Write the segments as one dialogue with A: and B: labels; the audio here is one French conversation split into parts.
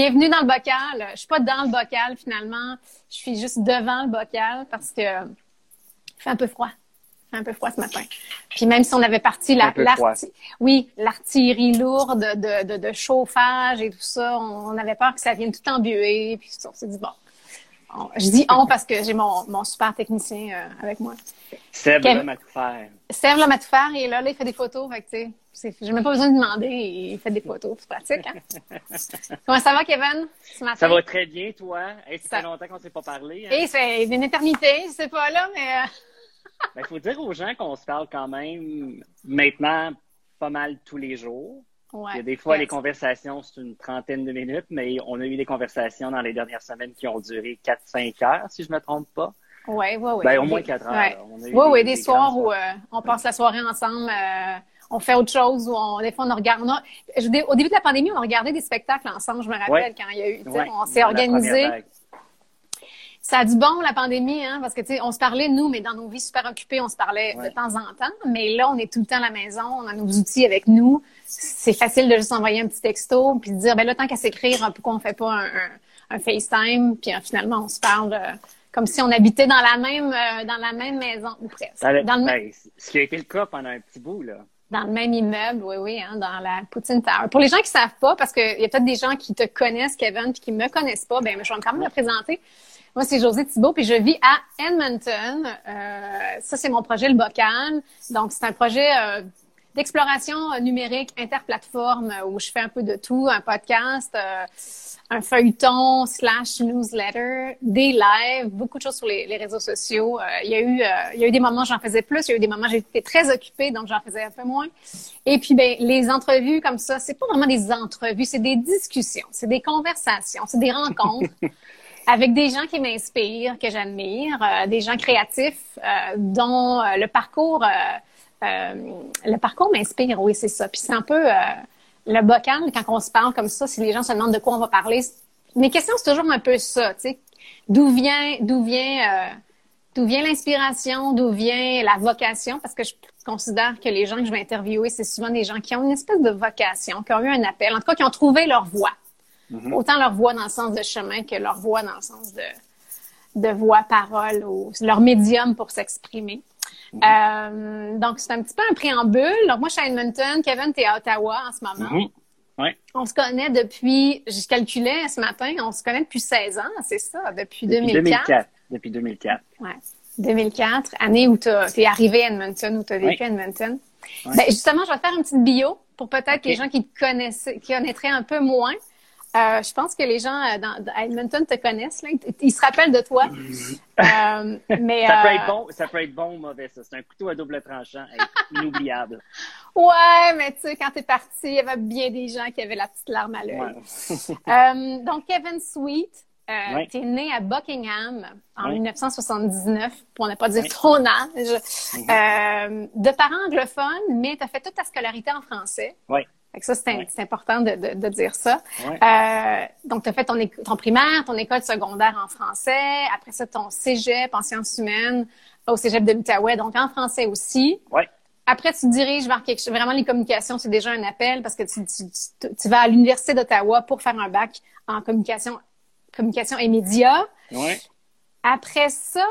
A: bienvenue dans le bocal. Je suis pas dans le bocal finalement. Je suis juste devant le bocal parce que il fait un peu froid. Il fait un peu froid ce matin. Puis même si on avait parti la, oui, l'artillerie lourde de, de, de, chauffage et tout ça, on, avait peur que ça vienne tout embuer. Puis on s'est dit bon, je dis on parce que j'ai mon, mon super technicien euh, avec moi.
B: Seb Kev... m'a tout faire.
A: Seb m'a tout faire et là, là, il fait des photos. Fait que, j'ai même pas besoin de demander. Il fait des photos. C'est pratique, hein? Comment ça va, Kevin,
B: ce matin? Ça va très bien, toi. Et ça fait longtemps qu'on ne s'est pas parlé.
A: Hein? Et c'est une éternité. Je sais pas là, mais... Euh,
B: ben, il faut dire aux gens qu'on se parle quand même maintenant pas mal tous les jours. Il y a des fois, les conversations, c'est une trentaine de minutes, mais on a eu des conversations dans les dernières semaines qui ont duré 4-5 heures, si je ne me trompe pas.
A: Oui, oui, oui.
B: Ben, au moins 4 heures.
A: Oui, oui, des, soirs où euh, on passe la soirée ensemble, euh, on fait autre chose, ou on, des fois, on regarde. au début de la pandémie, on a regardé des spectacles ensemble, je me rappelle, quand il y a eu, on s'est organisé. Ça a du bon, la pandémie, hein, parce que, tu sais, on se parlait, nous, mais dans nos vies super occupées, on se parlait de temps en temps. Mais là, on est tout le temps à la maison, on a nos outils avec nous. C'est facile de juste envoyer un petit texto, puis de dire, ben là, tant qu'à s'écrire, pourquoi on fait pas un, un, FaceTime, puis euh, finalement, on se parle euh, comme si on habitait dans la même, euh, dans la même maison, ou presque.
B: dans le... Ben, ce qui a été le cas pendant un petit bout, là.
A: Dans le même immeuble, oui, oui, hein, dans la Poutine Tower. Pour les gens qui savent pas, parce qu'il y a peut-être des gens qui te connaissent, Kevin, puis qui me connaissent pas, ben, je vais quand même le présenter. Moi, c'est Josée Thibault, puis je vis à Edmonton. Euh, ça, c'est mon projet Le Bocal. Donc, c'est un projet euh, d'exploration numérique interplateforme où je fais un peu de tout, un podcast, euh, un feuilleton slash newsletter, des lives, beaucoup de choses sur les, réseaux sociaux. Euh, il y a eu, il y a eu des moments où j'en faisais plus, il y a eu des moments où j'étais très occupée, donc j'en faisais un peu moins. Et puis, ben, les entrevues comme ça, c'est pas vraiment des entrevues, c'est des discussions, c'est des conversations, c'est des rencontres. avec des gens qui m'inspirent, que j'admire, euh, des gens créatifs euh, dont euh, le parcours le parcours m'inspire, oui, c'est ça. Puis c'est un peu le bocal quand on se parle comme ça, si les gens se demandent de quoi on va parler. Mes questions, c'est toujours un peu ça, tu sais. D'où vient, d'où vient, d'où vient l'inspiration, d'où vient la vocation, parce que je considère que les gens que je vais interviewer, c'est souvent des gens qui ont une espèce de vocation, qui ont eu un appel, en tout cas qui ont trouvé leur voie. Mm-hmm. Autant leur voix dans le sens de chemin que leur voix dans le sens de, de voix, parole ou leur médium pour s'exprimer. Mm-hmm. euh, donc, c'est un petit peu un préambule. Donc, moi, je suis à Edmonton. Kevin, tu es à Ottawa en ce moment.
B: Mm-hmm. Ouais.
A: On se connaît depuis, je calculais ce matin, on se connaît depuis 16 ans, c'est ça, depuis, 2004.
B: Depuis 2004.
A: Ouais. 2004, année où tu es arrivé à Edmonton, où tu as vécu à Edmonton. Ben, justement, je vais faire une petite bio pour peut-être les gens qui te connaissent, qui connaîtraient un peu moins. Euh, je pense que les gens euh, dans, à Edmonton te connaissent. Là. Ils, se rappellent de toi.
B: euh, mais, ça, peut être bon, ça peut être bon ou mauvais, ça. C'est un couteau à double tranchant inoubliable.
A: Ouais, mais tu sais, quand t'es parti, il y avait bien des gens qui avaient la petite larme à l'œil. donc, Kevin Sweet, euh, tu es né à Buckingham en 1979, pour ne pas dire ton âge, mm-hmm. de parents anglophones, mais tu as fait toute ta scolarité en français. Fait ça, c'est important de, de, de, dire ça. Euh, donc, tu as fait ton, ton primaire, ton école secondaire en français, après ça, ton cégep en sciences humaines au cégep de l'Outaouais, donc en français aussi.
B: Ouais.
A: Après, tu diriges vers quelque chose. Vraiment, les communications, c'est déjà un appel parce que tu, tu, tu vas à l'Université d'Ottawa pour faire un bac en communication, communication et médias. Après ça,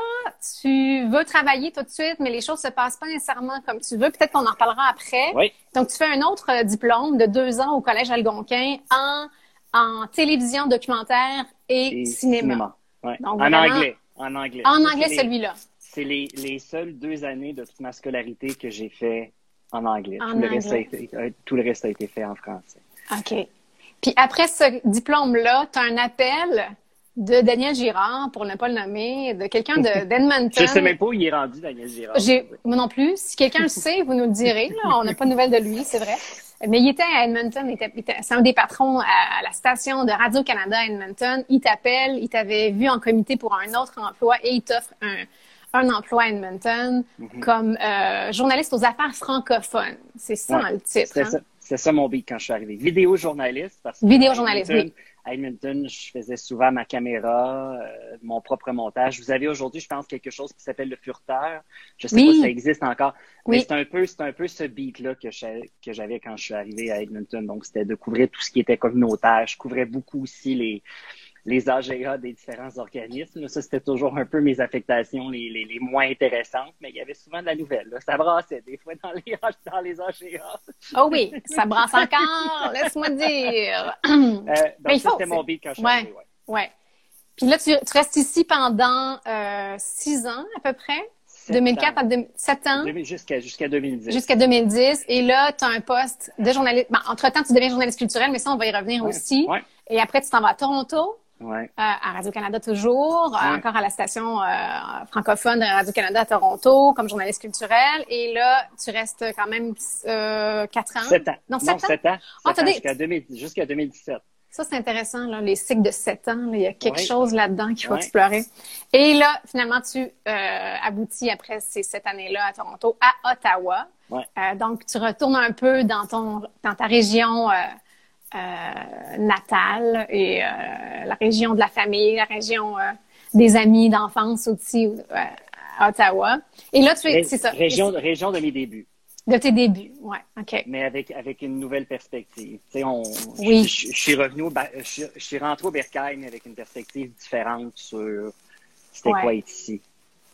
A: tu veux travailler tout de suite, mais les choses se passent pas nécessairement comme tu veux. Peut-être qu'on en reparlera après.
B: Oui.
A: Donc, tu fais un autre euh, diplôme de deux ans au Collège Algonquin en, en télévision, documentaire et, cinéma.
B: Ouais. Donc, en anglais. En anglais.
A: En anglais, celui-là.
B: C'est les, les seules deux années de toute ma scolarité que j'ai fait en anglais. En tout, Le reste a été, euh, tout le reste a été fait en français.
A: OK. Puis après ce diplôme-là, tu as un appel de Daniel Girard, pour ne pas le nommer, de quelqu'un d'Edmonton.
B: Je sais même pas où il est rendu, Daniel Girard.
A: Moi non plus. Si quelqu'un le sait, vous nous le direz. On n'a pas de nouvelles de lui, c'est vrai. Mais il était à Edmonton, il était, c'est un des patrons à, la station de Radio-Canada à Edmonton. Il t'appelle, il t'avait vu en comité pour un autre emploi et il t'offre un, un emploi à Edmonton mm-hmm. comme euh, journaliste aux affaires francophones. C'est ça le titre.
B: Hein? c'est ça mon beat quand je suis arrivé. Vidéo journaliste. Parce
A: que Vidéo journaliste, oui.
B: À Edmonton, je faisais souvent ma caméra, euh, mon propre montage. Vous avez aujourd'hui, je pense, quelque chose qui s'appelle le furteur. Je sais pas si ça existe encore. Mais c'est un peu, c'est un peu ce beat-là que j'avais quand je suis arrivé à Edmonton. Donc, c'était de couvrir tout ce qui était communautaire. Je couvrais beaucoup aussi les, les AGA des différents organismes. Ça, c'était toujours un peu mes affectations les, les, moins intéressantes, mais il y avait souvent de la nouvelle. Là. Ça brassait des fois dans les, dans les AGA.
A: Oh oui, ça brasse encore, laisse-moi dire.
B: Euh, donc, c'était mon beat quand je suis
A: ouais, ouais. Puis là, tu, restes ici pendant euh, six ans à peu près? 2004 à 7 ans?
B: Jusqu'à jusqu'à 2010.
A: Jusqu'à 2010. Et là, tu as un poste de journaliste. Ben, entre-temps, tu deviens journaliste culturel, mais ça, on va y revenir aussi.
B: Ouais.
A: Et après, tu t'en vas à Toronto.
B: Ouais. Euh,
A: à Radio-Canada toujours, euh, encore à la station euh, francophone de Radio-Canada à Toronto comme journaliste culturel. Et là, tu restes quand même quatre ans.
B: Sept ans.
A: Non, sept ans?
B: Sept ans. Ah, jusqu'à 2017.
A: Ça, c'est intéressant, là, les cycles de sept ans. il y a quelque chose là-dedans qu'il faut explorer. Et là, finalement, tu aboutis après ces sept années-là à Toronto, à Ottawa. donc, tu retournes un peu dans ton dans ta région euh, natale et euh, la région de la famille, la région euh, des amis d'enfance aussi à Ottawa. Et là, tu es, c'est ça.
B: Région, région de mes débuts.
A: De tes débuts, ouais, ok.
B: Mais avec avec une nouvelle perspective. Tu sais, on.
A: Oui.
B: Je, suis revenu, au, je, suis rentré au mais avec une perspective différente sur c'était quoi être ici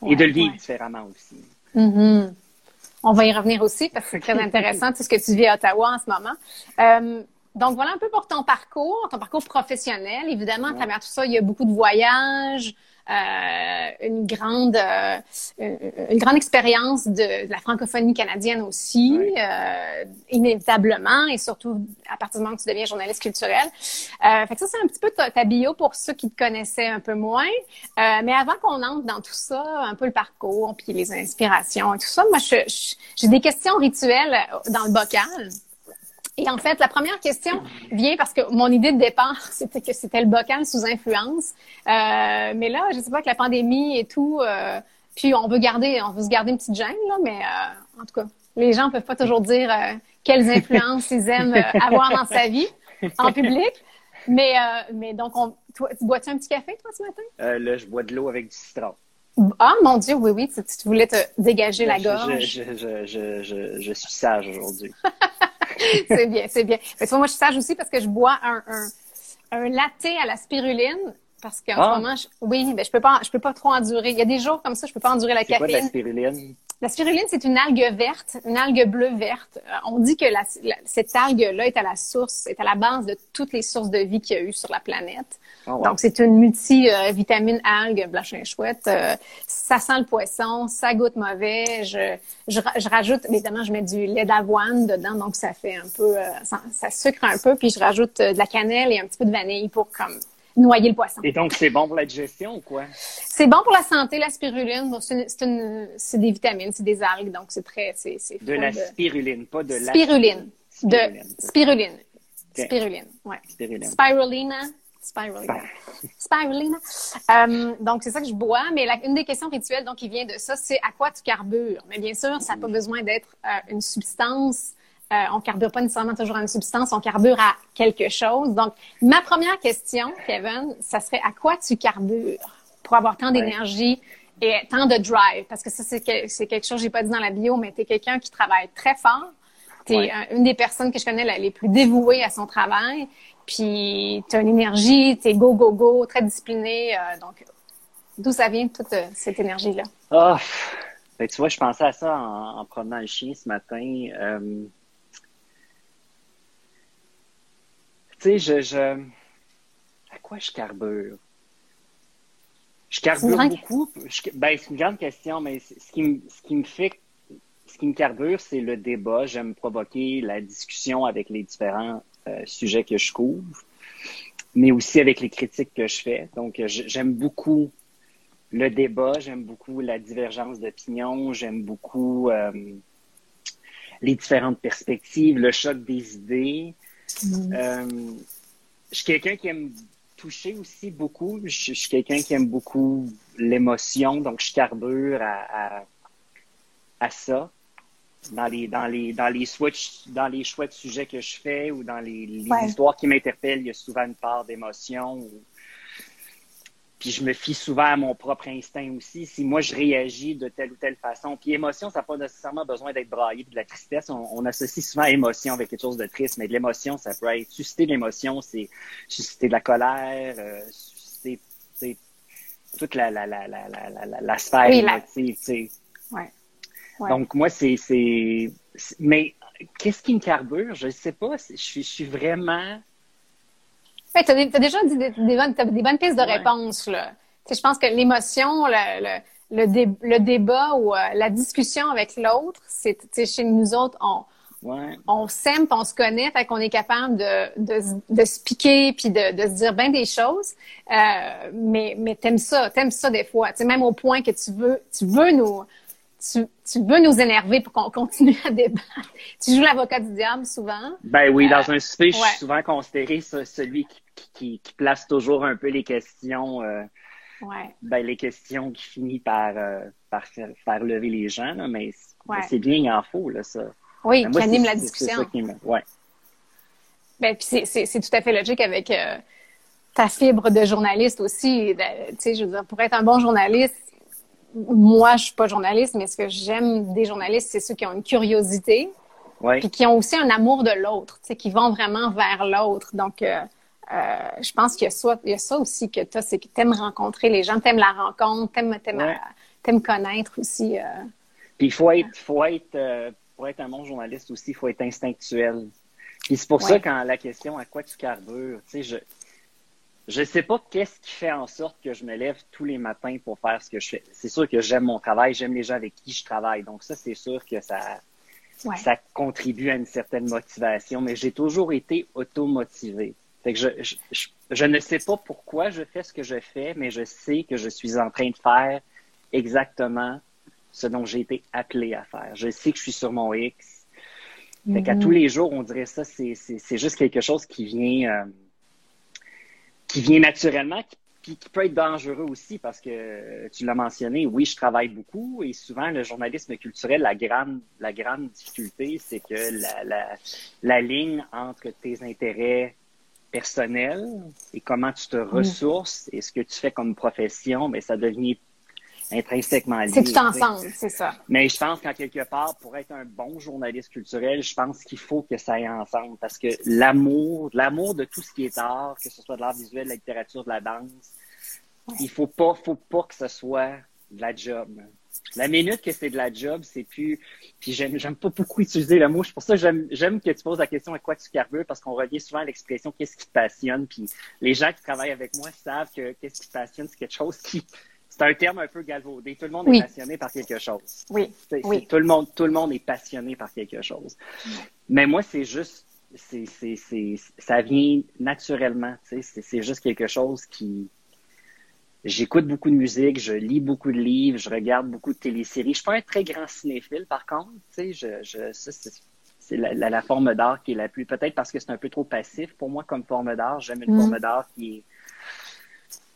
B: et de le vivre différemment aussi.
A: Mm-hmm. On va y revenir aussi parce que c'est très intéressant tout ce que tu vis à Ottawa en ce moment. Donc, voilà un peu pour ton parcours, ton parcours professionnel. Évidemment, à travers tout ça, il y a beaucoup de voyages, euh, une grande euh, une grande expérience de, la francophonie canadienne aussi, euh, inévitablement, et surtout à partir du moment que tu deviens journaliste culturel. Euh, fait que ça, c'est un petit peu ta, bio pour ceux qui te connaissaient un peu moins. Euh, mais avant qu'on entre dans tout ça, un peu le parcours, puis les inspirations et tout ça, moi, j'ai des questions rituelles dans le bocal. Et en fait, la première question vient parce que mon idée de départ, c'était que c'était le bocal sous influence. Euh, mais là, je sais pas que la pandémie et tout, euh, puis on veut garder, on veut se garder une petite gêne là, mais euh, en tout cas, les gens peuvent pas toujours dire euh, quelles influences ils aiment euh, avoir dans sa vie en public. Mais mais donc, on, toi, tu bois-tu un petit café toi ce matin?
B: Là, je bois de l'eau avec du citron.
A: Ah mon Dieu, oui oui, tu, tu voulais te dégager la gorge.
B: Je, je, je, je, je suis sage aujourd'hui.
A: c'est bien, c'est bien. Mais moi, je suis sage aussi parce que je bois un, un, un latte à la spiruline. Parce qu'en ce ah. moment, oui, ben, je peux pas, je peux pas trop endurer. Il y a des jours comme ça, je peux pas endurer la caféine.
B: Quoi la spiruline?
A: La spiruline, c'est une algue verte, une algue bleue verte. Euh, on dit que la, cette algue-là est à la source, est à la base de toutes les sources de vie qu'il y a eu sur la planète. Oh, Donc, c'est une multivitamine algue blachin chouette. Euh, ça sent le poisson, ça goûte mauvais. Je, je, je, rajoute, évidemment, je mets du lait d'avoine dedans, donc ça fait un peu, euh, ça, ça, sucre un peu, puis je rajoute de la cannelle et un petit peu de vanille pour comme noyer le poisson.
B: Et donc, c'est bon pour la digestion ou quoi?
A: C'est bon pour la santé, la spiruline. c'est des vitamines, c'est des algues, donc c'est très... C'est,
B: de la spiruline, pas de la...
A: Spiruline. De spiruline. Spiruline, ouais. Spirulina. Spirulina. Spirulina. Euh, donc, c'est ça que je bois. Mais une des questions rituelles donc, qui vient de ça, c'est à quoi tu carbures? Mais bien sûr, ça n'a pas besoin d'être euh, une substance euh, on carbure pas nécessairement toujours à une substance, on carbure à quelque chose. Donc, ma première question, Kevin, ça serait à quoi tu carbures pour avoir tant d'énergie et tant de drive? Parce que ça, c'est quelque chose que j'ai pas dit dans la bio, mais tu es quelqu'un qui travaille très fort. Tu es une des personnes que je connais les plus dévouées à son travail. Puis, tu as une énergie, tu es go, go, go, très discipliné. Euh, donc, d'où ça vient toute euh, cette énergie-là?
B: Oh, tu vois, je pensais à ça en, en promenant le chien ce matin. Sais, je, À quoi je carbure? Je carbure beaucoup. Ben, c'est une grande question, mais ce qui, me, ce qui me fait. Ce qui me carbure, c'est le débat. J'aime provoquer la discussion avec les différents euh, sujets que je couvre, mais aussi avec les critiques que je fais. Donc, j'aime beaucoup le débat, j'aime beaucoup la divergence d'opinion, j'aime beaucoup euh, les différentes perspectives, le choc des idées. Mm. Euh, je suis quelqu'un qui aime toucher aussi beaucoup. Je, suis quelqu'un qui aime beaucoup l'émotion, donc je carbure à, à, ça. dans les dans les dans les switch, dans les choix de sujets que je fais ou dans les, les histoires qui m'interpellent, il y a souvent une part d'émotion. Puis je me fie souvent à mon propre instinct aussi. Si moi je réagis de telle ou telle façon, puis émotion, ça n'a pas nécessairement besoin d'être braillé. Puis de la tristesse, on, associe souvent émotion avec quelque chose de triste, mais de l'émotion, ça peut être susciter de l'émotion, c'est susciter de la colère, euh, susciter toute la la la la la la, sphère émotive.
A: Ouais.
B: Donc, moi, c'est. Mais qu'est-ce qui me carbure? Je ne sais pas. Je suis, je suis vraiment.
A: Tu as, déjà dit des, bonnes, des bonnes pistes de réponse. Là. je pense que l'émotion, le, le, le, débat ou euh, la discussion avec l'autre, c'est chez nous autres, on, on s'aime, on se connaît, fait qu'on est capable de, de, de se piquer puis de, de se dire bien des choses. Euh, mais mais t'aimes ça, t'aimes ça des fois. Tu même au point que tu veux, tu veux nous tu, tu, veux nous énerver pour qu'on continue à débattre? Tu joues l'avocat du diable souvent.
B: Ben oui, dans un souper, je suis souvent considéré celui qui, qui, qui, place toujours un peu les questions. Euh,
A: ouais.
B: Ben, les questions qui finissent par, euh, par faire, lever les gens, là, mais, c'est bien, il en faut, là, ça.
A: Oui, ben, qui anime la discussion.
B: Ouais.
A: Ben, puis c'est tout à fait logique avec euh, ta fibre de journaliste aussi. Tu sais, je veux dire, pour être un bon journaliste, moi, je suis pas journaliste, mais ce que j'aime des journalistes, c'est ceux qui ont une curiosité,
B: ouais.
A: puis qui ont aussi un amour de l'autre, tu sais, qui vont vraiment vers l'autre. Donc, euh, euh, je pense qu'il y a ça, il y a ça aussi que tu c'est que tu aimes rencontrer les gens, tu aimes la rencontre, tu aimes, aimes, connaître aussi. Euh,
B: puis il faut être, faut être, pour être un bon journaliste aussi, il faut être instinctuel. Puis c'est pour ça quand la question à quoi tu carbures, tu sais, je, je sais pas qu'est-ce qui fait en sorte que je me lève tous les matins pour faire ce que je fais. C'est sûr que j'aime mon travail, j'aime les gens avec qui je travaille. Donc ça, c'est sûr que ça, ça contribue à une certaine motivation. Mais j'ai toujours été automotivé. Fait que je, je, je, ne sais pas pourquoi je fais ce que je fais, mais je sais que je suis en train de faire exactement ce dont j'ai été appelé à faire. Je sais que je suis sur mon X. Fait qu'à mm-hmm. tous les jours, on dirait ça, c'est juste quelque chose qui vient... Euh, qui vient naturellement, qui, qui peut être dangereux aussi parce que tu l'as mentionné, oui, je travaille beaucoup et souvent le journalisme culturel, la grande, la grande difficulté, c'est que la, la, la ligne entre tes intérêts personnels et comment tu te ressources et ce que tu fais comme profession, mais ça devient intrinsèquement lié.
A: C'est tout ensemble, c'est ça.
B: Mais je pense qu'en quelque part, pour être un bon journaliste culturel, je pense qu'il faut que ça aille ensemble parce que l'amour, l'amour de tout ce qui est art, que ce soit de l'art visuel, de la littérature, de la danse, il faut pas, faut pas que ce soit de la job. La minute que c'est de la job, c'est plus. Puis j'aime, j'aime pas beaucoup utiliser le mot. C'est pour ça que j'aime, j'aime que tu poses la question à quoi tu carbures parce qu'on revient souvent à l'expression qu'est-ce qui te passionne. Puis les gens qui travaillent avec moi savent que qu'est-ce qui te passionne, c'est quelque chose qui c'est un terme un peu galvaudé. Tout le monde est passionné par quelque chose.
A: Oui. oui.
B: Tout le monde, tout le monde est passionné par quelque chose. Mais moi, c'est juste, c'est, c'est, c'est, ça vient naturellement. C'est, c'est juste quelque chose qui. J'écoute beaucoup de musique, je lis beaucoup de livres, je regarde beaucoup de téléséries. Je suis pas un très grand cinéphile, par contre. Tu sais, je, je, ça, c'est, la, la, forme d'art qui est la plus. Peut-être parce que c'est un peu trop passif pour moi comme forme d'art. J'aime une mm. forme d'art qui est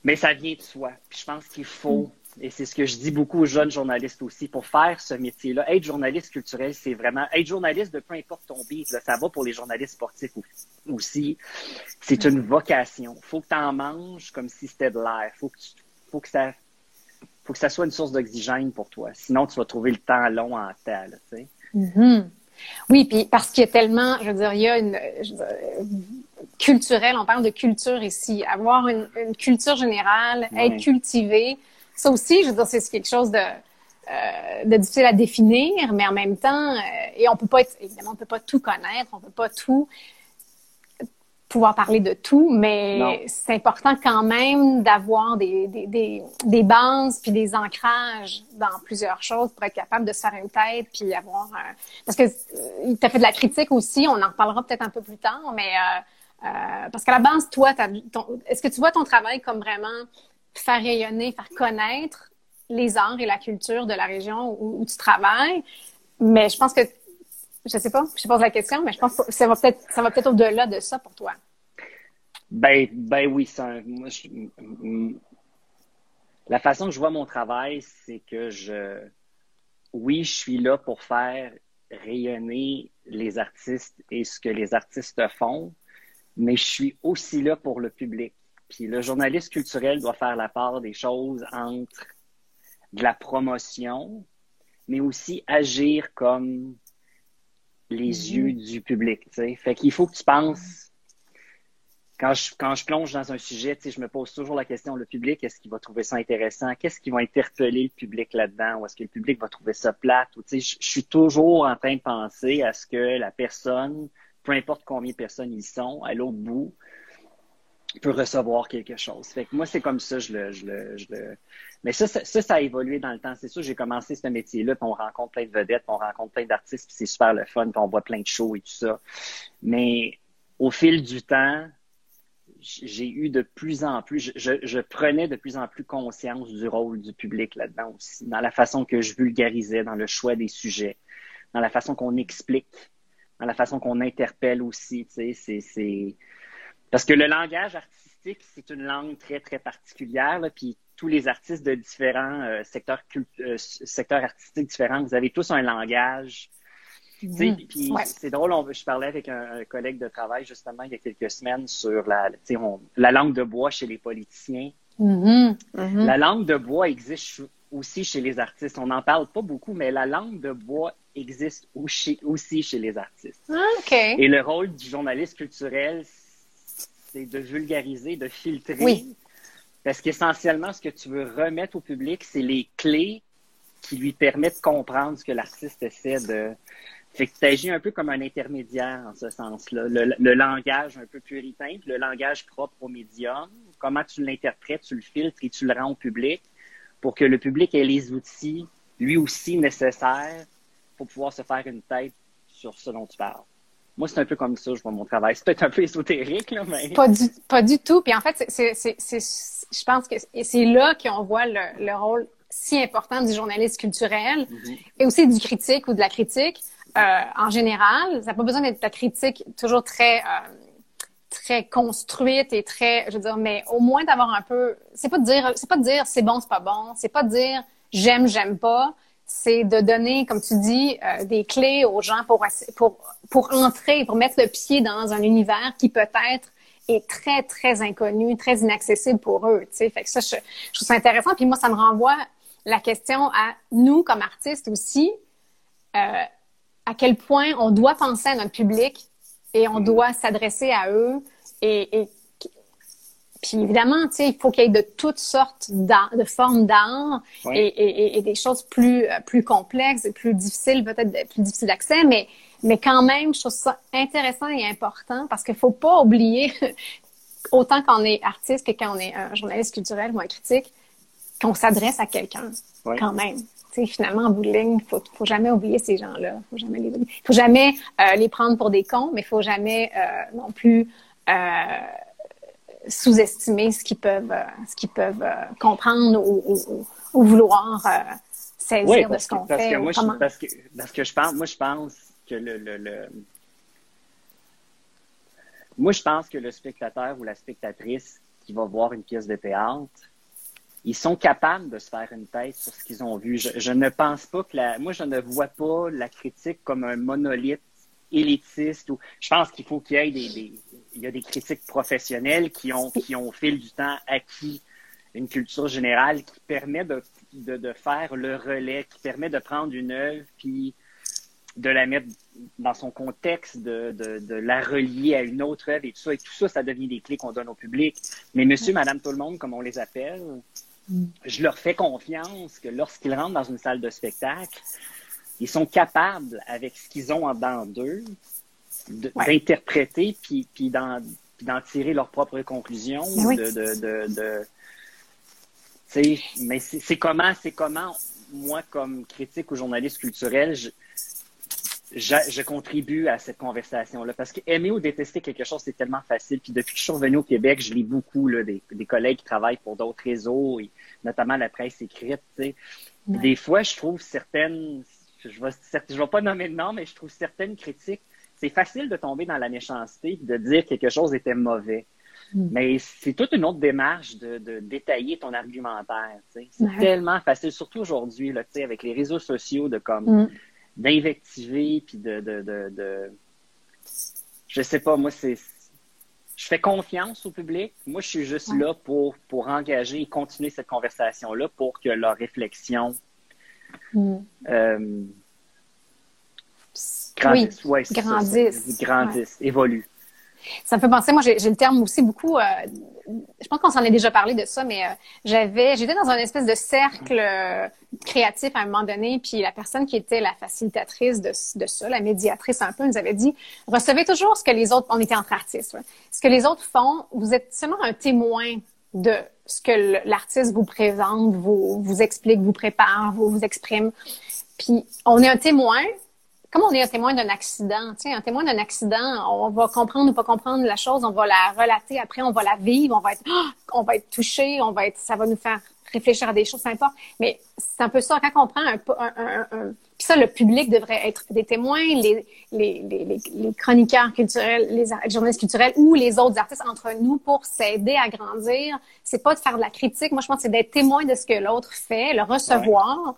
B: mais ça vient de soi. Puis je pense qu'il faut, et c'est ce que je dis beaucoup aux jeunes journalistes aussi, pour faire ce métier-là, être journaliste culturel, c'est vraiment être journaliste de peu importe ton beat. ça va pour les journalistes sportifs aussi. C'est une vocation. faut que tu en manges comme si c'était de l'air. faut que faut que ça faut que ça soit une source d'oxygène pour toi. Sinon, tu vas trouver le temps long en temps. tu sais.
A: Mm-hmm. Oui, puis parce qu'il y a tellement, je veux dire, il y a une culturelle, on parle de culture ici, avoir une, culture générale, être cultivé, ça aussi, je veux dire, c'est quelque chose de, euh, de difficile à définir, mais en même temps, euh, et on peut pas être, évidemment, on peut pas tout connaître, on peut pas tout pouvoir parler de tout, mais c'est important quand même d'avoir des, des, des, des, bases puis des ancrages dans plusieurs choses pour être capable de se faire une tête puis avoir... Euh, parce que euh, tu as fait de la critique aussi, on en reparlera peut-être un peu plus tard, mais euh, parce qu'à la base, toi, est-ce que tu vois ton travail comme vraiment faire rayonner, faire connaître les arts et la culture de la région où, tu travailles? Mais je pense que je sais pas, je pose la question, mais je pense que ça va peut-être, peut-être au-delà de ça pour toi.
B: Ben, ben oui, ça, moi, la façon que je vois mon travail, c'est que je, oui, je suis là pour faire rayonner les artistes et ce que les artistes font, mais je suis aussi là pour le public. Puis le journaliste culturel doit faire la part des choses entre de la promotion, mais aussi agir comme les mm-hmm. yeux du public. sais. Fait qu'il faut que tu penses quand je, quand je plonge dans un sujet, je me pose toujours la question, le public, est-ce qu'il va trouver ça intéressant? Qu'est-ce qui va interpeller le public là-dedans? Ou est-ce que le public va trouver ça plate? Ou, je suis toujours en train de penser à ce que la personne, peu importe combien de personnes ils sont, à l'autre bout, peut recevoir quelque chose. Fait que moi, c'est comme ça, je le, je le, je le... Mais ça, ça, a évolué dans le temps. C'est sûr, j'ai commencé ce métier-là, puis on rencontre plein de vedettes, puis on rencontre plein d'artistes, puis c'est super le fun, puis on voit plein de shows et tout ça. Mais au fil du temps, j'ai eu de plus en plus, je, je, prenais de plus en plus conscience du rôle du public là-dedans aussi, dans la façon que je vulgarisais, dans le choix des sujets, dans la façon qu'on explique, dans la façon qu'on interpelle aussi, tu sais, c'est, parce que le langage artistique, c'est une langue très, très particulière, puis tous les artistes de différents euh, secteurs, euh, secteurs artistiques différents, vous avez tous un langage puis c'est drôle, je parlais avec un, collègue de travail justement il y a quelques semaines sur la, la langue de bois chez les politiciens. Mm-hmm. Mm-hmm. La langue de bois existe aussi chez les artistes. On n'en parle pas beaucoup, mais la langue de bois existe aussi chez les artistes.
A: Ah,
B: Et le rôle du journaliste culturel, c'est de vulgariser, de filtrer. Parce qu'essentiellement, ce que tu veux remettre au public, c'est les clés qui lui permettent de comprendre ce que l'artiste essaie de, fait que tu agis un peu comme un intermédiaire en ce sens-là. Le, langage un peu puritain, le langage propre au médium, comment tu l'interprètes, tu le filtres et tu le rends au public pour que le public ait les outils, lui aussi, nécessaires pour pouvoir se faire une tête sur ce dont tu parles. Moi, c'est un peu comme ça, je vois mon travail. C'est peut-être un peu ésotérique, là, mais...
A: Pas du, pas du tout. Puis en fait, c'est, je pense que c'est là qu'on voit le, le, rôle si important du journaliste culturel mm-hmm. et aussi du critique ou de la critique euh, en général. Ça n'a pas besoin d'être ta critique toujours très euh, très construite et très, je veux dire, mais au moins d'avoir un peu. C'est pas de dire, c'est pas de dire c'est bon, c'est pas bon. C'est pas de dire j'aime, j'aime pas. C'est de donner, comme tu dis, euh, des clés aux gens pour pour pour entrer, pour mettre le pied dans un univers qui peut-être est très très inconnu, très inaccessible pour eux. Tu sais, fait que ça, je, je trouve ça intéressant. Puis moi, ça me renvoie la question à nous comme artistes aussi. Euh, à quel point on doit penser à notre public et on mm. doit s'adresser à eux. Et, puis évidemment, tu sais, il faut qu'il y ait de toutes sortes de formes d'art et, des choses plus plus complexes et plus difficiles, peut-être plus difficiles d'accès, mais mais quand même, je trouve ça intéressant et important parce qu'il faut pas oublier autant qu'on est artiste que quand on est un journaliste culturel ou un critique, qu'on s'adresse à quelqu'un quand même finalement, en bout de ligne, faut, faut jamais oublier ces gens-là. Faut jamais les, faut jamais euh, les prendre pour des cons, mais faut jamais euh, non plus euh, sous-estimer ce qu'ils peuvent, ce qu'ils peuvent comprendre ou, vouloir saisir de ce qu'on fait.
B: Que moi, je, parce, que, parce que je pense, moi, je pense que le, le, le moi, je pense que le spectateur ou la spectatrice qui va voir une pièce de théâtre ils sont capables de se faire une tête sur ce qu'ils ont vu. Je, ne pense pas que la, moi, je ne vois pas la critique comme un monolithe élitiste je pense qu'il faut qu'il y ait des, il y a des critiques professionnelles qui ont, au fil du temps acquis une culture générale qui permet de, faire le relais, qui permet de prendre une œuvre puis de la mettre dans son contexte, de, de, de, la relier à une autre œuvre et tout ça. Et tout ça, ça devient des clés qu'on donne au public. Mais monsieur, madame, tout le monde, comme on les appelle, je leur fais confiance que lorsqu'ils rentrent dans une salle de spectacle, ils sont capables, avec ce qu'ils ont en dedans d'eux, d'interpréter puis, puis d'en, tirer leurs propres conclusions. De, de, de, mais c'est, comment, c'est comment, moi, comme critique ou journaliste culturel, je, je, contribue à cette conversation-là. Parce que aimer ou détester quelque chose, c'est tellement facile. Puis depuis que je suis revenu au Québec, je lis beaucoup là, des, des collègues qui travaillent pour d'autres réseaux, et notamment la presse écrite. Des fois, je trouve certaines, je vais, je vais pas nommer de nom, mais je trouve certaines critiques, c'est facile de tomber dans la méchanceté, de dire que quelque chose était mauvais. Mm. Mais c'est toute une autre démarche de, de détailler ton argumentaire. C'est tellement facile, surtout aujourd'hui, avec les réseaux sociaux, de comme... Mm d'invectiver, puis de, de, de, de, Je sais pas, moi, c'est. Je fais confiance au public. Moi, je suis juste là pour, pour engager et continuer cette conversation-là pour que leur réflexion mm. euh, grandisse,
A: oui, grandisse,
B: grandisse évolue.
A: Ça me fait penser, moi, j'ai le terme aussi beaucoup, euh, je pense qu'on s'en est déjà parlé de ça, mais euh, j'avais, j'étais dans un espèce de cercle euh, créatif à un moment donné, puis la personne qui était la facilitatrice de, ça, la médiatrice un peu, nous avait dit, recevez toujours ce que les autres, on était entre artistes, ce que les autres font, vous êtes seulement un témoin de ce que l'artiste vous présente, vous, vous explique, vous prépare, vous, vous exprime. Puis on est un témoin, comme on est un témoin d'un accident, tu sais, un témoin d'un accident, on va comprendre ou pas comprendre la chose, on va la relater, après on va la vivre, on va être, on va être touché, on va être, ça va nous faire réfléchir à des choses, peu importe. Mais c'est un peu ça, quand on prend un, un, un, puis ça, le public devrait être des témoins, les, les, les, les chroniqueurs culturels, les, journalistes culturels ou les autres artistes entre nous pour s'aider à grandir. C'est pas de faire de la critique. Moi, je pense que c'est d'être témoin de ce que l'autre fait, le recevoir.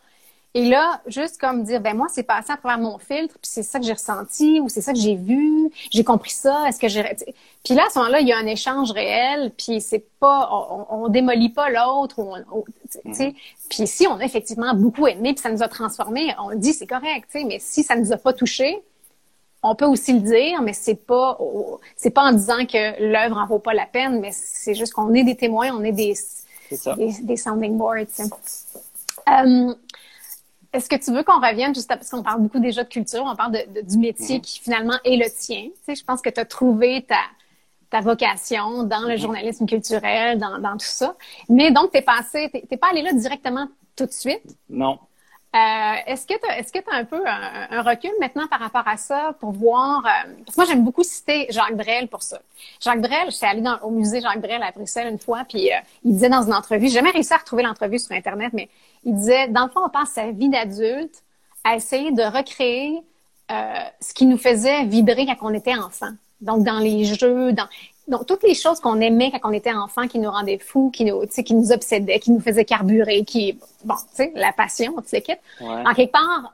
A: Et là, juste comme dire, ben moi, c'est passé à travers mon filtre, puis c'est ça que j'ai ressenti, ou c'est ça que j'ai vu, j'ai compris ça, est-ce que j'ai... Puis là, à ce moment-là, il y a un échange réel, puis c'est pas... On, on démolit pas l'autre, ou tu sais. Mm-hmm. Puis si on a effectivement beaucoup aimé, puis ça nous a transformé, on le dit, c'est correct, tu sais, mais si ça nous a pas touché, on peut aussi le dire, mais c'est pas c'est pas en disant que l'œuvre en vaut pas la peine, mais c'est juste qu'on est des témoins, on est des, des, des, sounding boards. Euh, est-ce que tu veux qu'on revienne juste parce qu'on parle beaucoup déjà de culture, on parle de, du métier qui finalement est le tien. Tu sais, je pense que tu as trouvé ta, ta vocation dans le journalisme culturel, dans, dans tout ça. Mais donc, tu es passé, t'es pas allé là directement tout de suite?
B: Non.
A: Euh, est-ce que tu est-ce que as un peu un, recul maintenant par rapport à ça pour voir euh, parce que moi j'aime beaucoup citer Jacques Brel pour ça. Jacques Brel, je suis allée dans, au musée Jacques Brel à Bruxelles une fois puis euh, il disait dans une entrevue, j'ai jamais réussi à retrouver l'entrevue sur internet mais il disait, dans le fond, on passe sa vie d'adulte à essayer de recréer euh, ce qui nous faisait vibrer quand on était enfant. Donc, dans les jeux, dans donc, toutes les choses qu'on aimait quand on était enfant, qui nous rendaient fous, qui nous, qui nous obsédaient, qui nous faisaient carburer, qui, bon, tu sais, la passion, tu sais, En quelque part,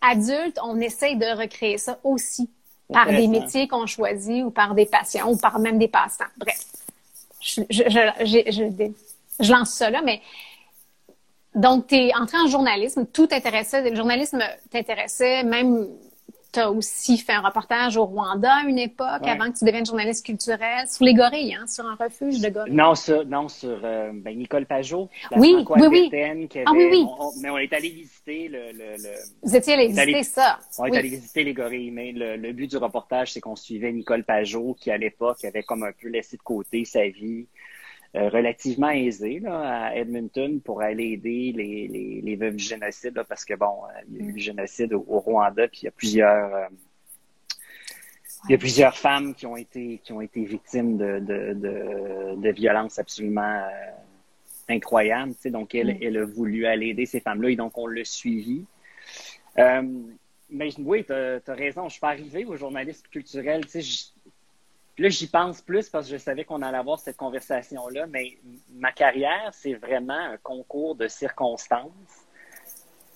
A: adulte, on essaye de recréer ça aussi par des métiers qu'on choisit ou par des passions ou par même des passe-temps. Bref, je, je, je, je, je lance ça là, mais donc, tu es entré en journalisme, tout t'intéressait, le journalisme t'intéressait, même tu as aussi fait un reportage au Rwanda à une époque, avant que tu deviennes journaliste culturel, sur les gorilles, hein, sur un refuge de gorilles.
B: Non, sur, non, sur euh, ben, Nicole Pajot,
A: la oui, oui, oui.
B: Ah oui, oui. mais on est allé visiter le... le, le...
A: Vous étiez allé visiter ça.
B: On est allé visiter les gorilles, mais le, le but du reportage, c'est qu'on suivait Nicole Pajot, qui à l'époque avait comme un peu laissé de côté sa vie relativement aisé là, à Edmonton pour aller aider les, les, les veuves du génocide, parce que bon, euh, il y a eu le génocide au, Rwanda, puis il y a plusieurs euh, il y a plusieurs femmes qui ont été qui ont été victimes de, de, de, de violences absolument incroyables. Tu sais, donc elle, mm. elle a voulu aller aider ces femmes-là et donc on l'a suivi. mais oui, tu as, raison. Je suis pas arrivé au journalisme culturel. Tu sais, là, j'y pense plus parce que je savais qu'on allait avoir cette conversation-là, mais ma carrière, c'est vraiment un concours de circonstances,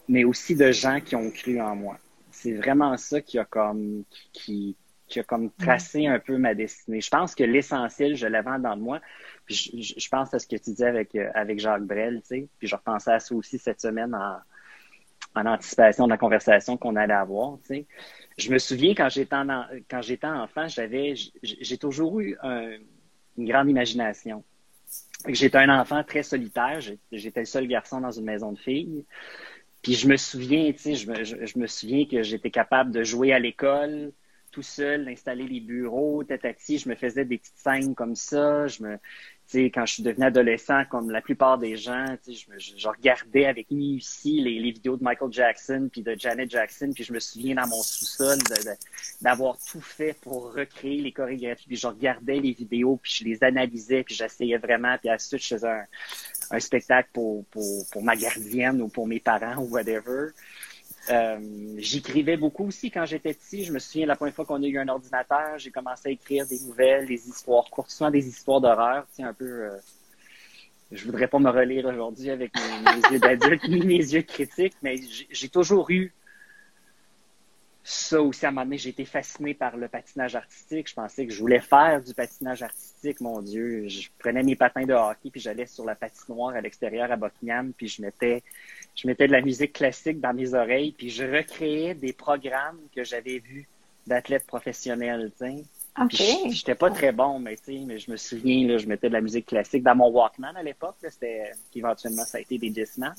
B: mais aussi de gens qui ont cru en moi. C'est vraiment ça qui a comme, qui, qui a comme tracé un peu ma destinée. Je pense que l'essentiel, je l'avais dans de moi. Puis je, je, pense à ce que tu disais avec, euh, avec Jacques Brel, tu sais. Puis je repensais à ça aussi cette semaine en, en anticipation de la conversation qu'on allait avoir, tu sais je me souviens quand j'étais enfant, j'avais j'ai toujours eu une grande imagination. J'étais un enfant très solitaire. J'étais le seul garçon dans une maison de filles. Puis je me souviens, tu sais, je me, souviens que j'étais capable de jouer à l'école tout seul, d'installer les bureaux, tatati. Je me faisais des petites scènes comme ça. Quand je suis devenu adolescent, comme la plupart des gens, je, regardais avec minutie les, les vidéos de Michael Jackson puis de Janet Jackson, puis je me souviens dans mon sous-sol d'avoir tout fait pour recréer les chorégraphies, puis je regardais les vidéos, puis je les analysais, puis j'essayais vraiment, puis ensuite je faisais un, spectacle pour ma gardienne ou pour mes parents ou whatever. Euh, j'écrivais beaucoup aussi quand j'étais petit. Je me souviens la première fois qu'on a eu un ordinateur, j'ai commencé à écrire des nouvelles, des histoires courtes, souvent des histoires d'horreur, tu un peu. Euh, je voudrais pas me relire aujourd'hui avec mes, yeux d'adulte ni mes yeux critiques, mais j'ai toujours eu ça aussi, à un moment donné, j'ai été fasciné par le patinage artistique. Je pensais que je voulais faire du patinage artistique, mon Dieu. Je prenais mes patins de hockey, puis j'allais sur la patinoire à l'extérieur à Buckingham, puis je mettais, je mettais de la musique classique dans mes oreilles, puis je recréais des programmes que j'avais vus d'athlètes professionnels,
A: OK.
B: J'étais pas très bon, mais tu sais, mais je me souviens, là, je mettais de la musique classique dans mon Walkman à l'époque. C'était éventuellement ça a été des Discman.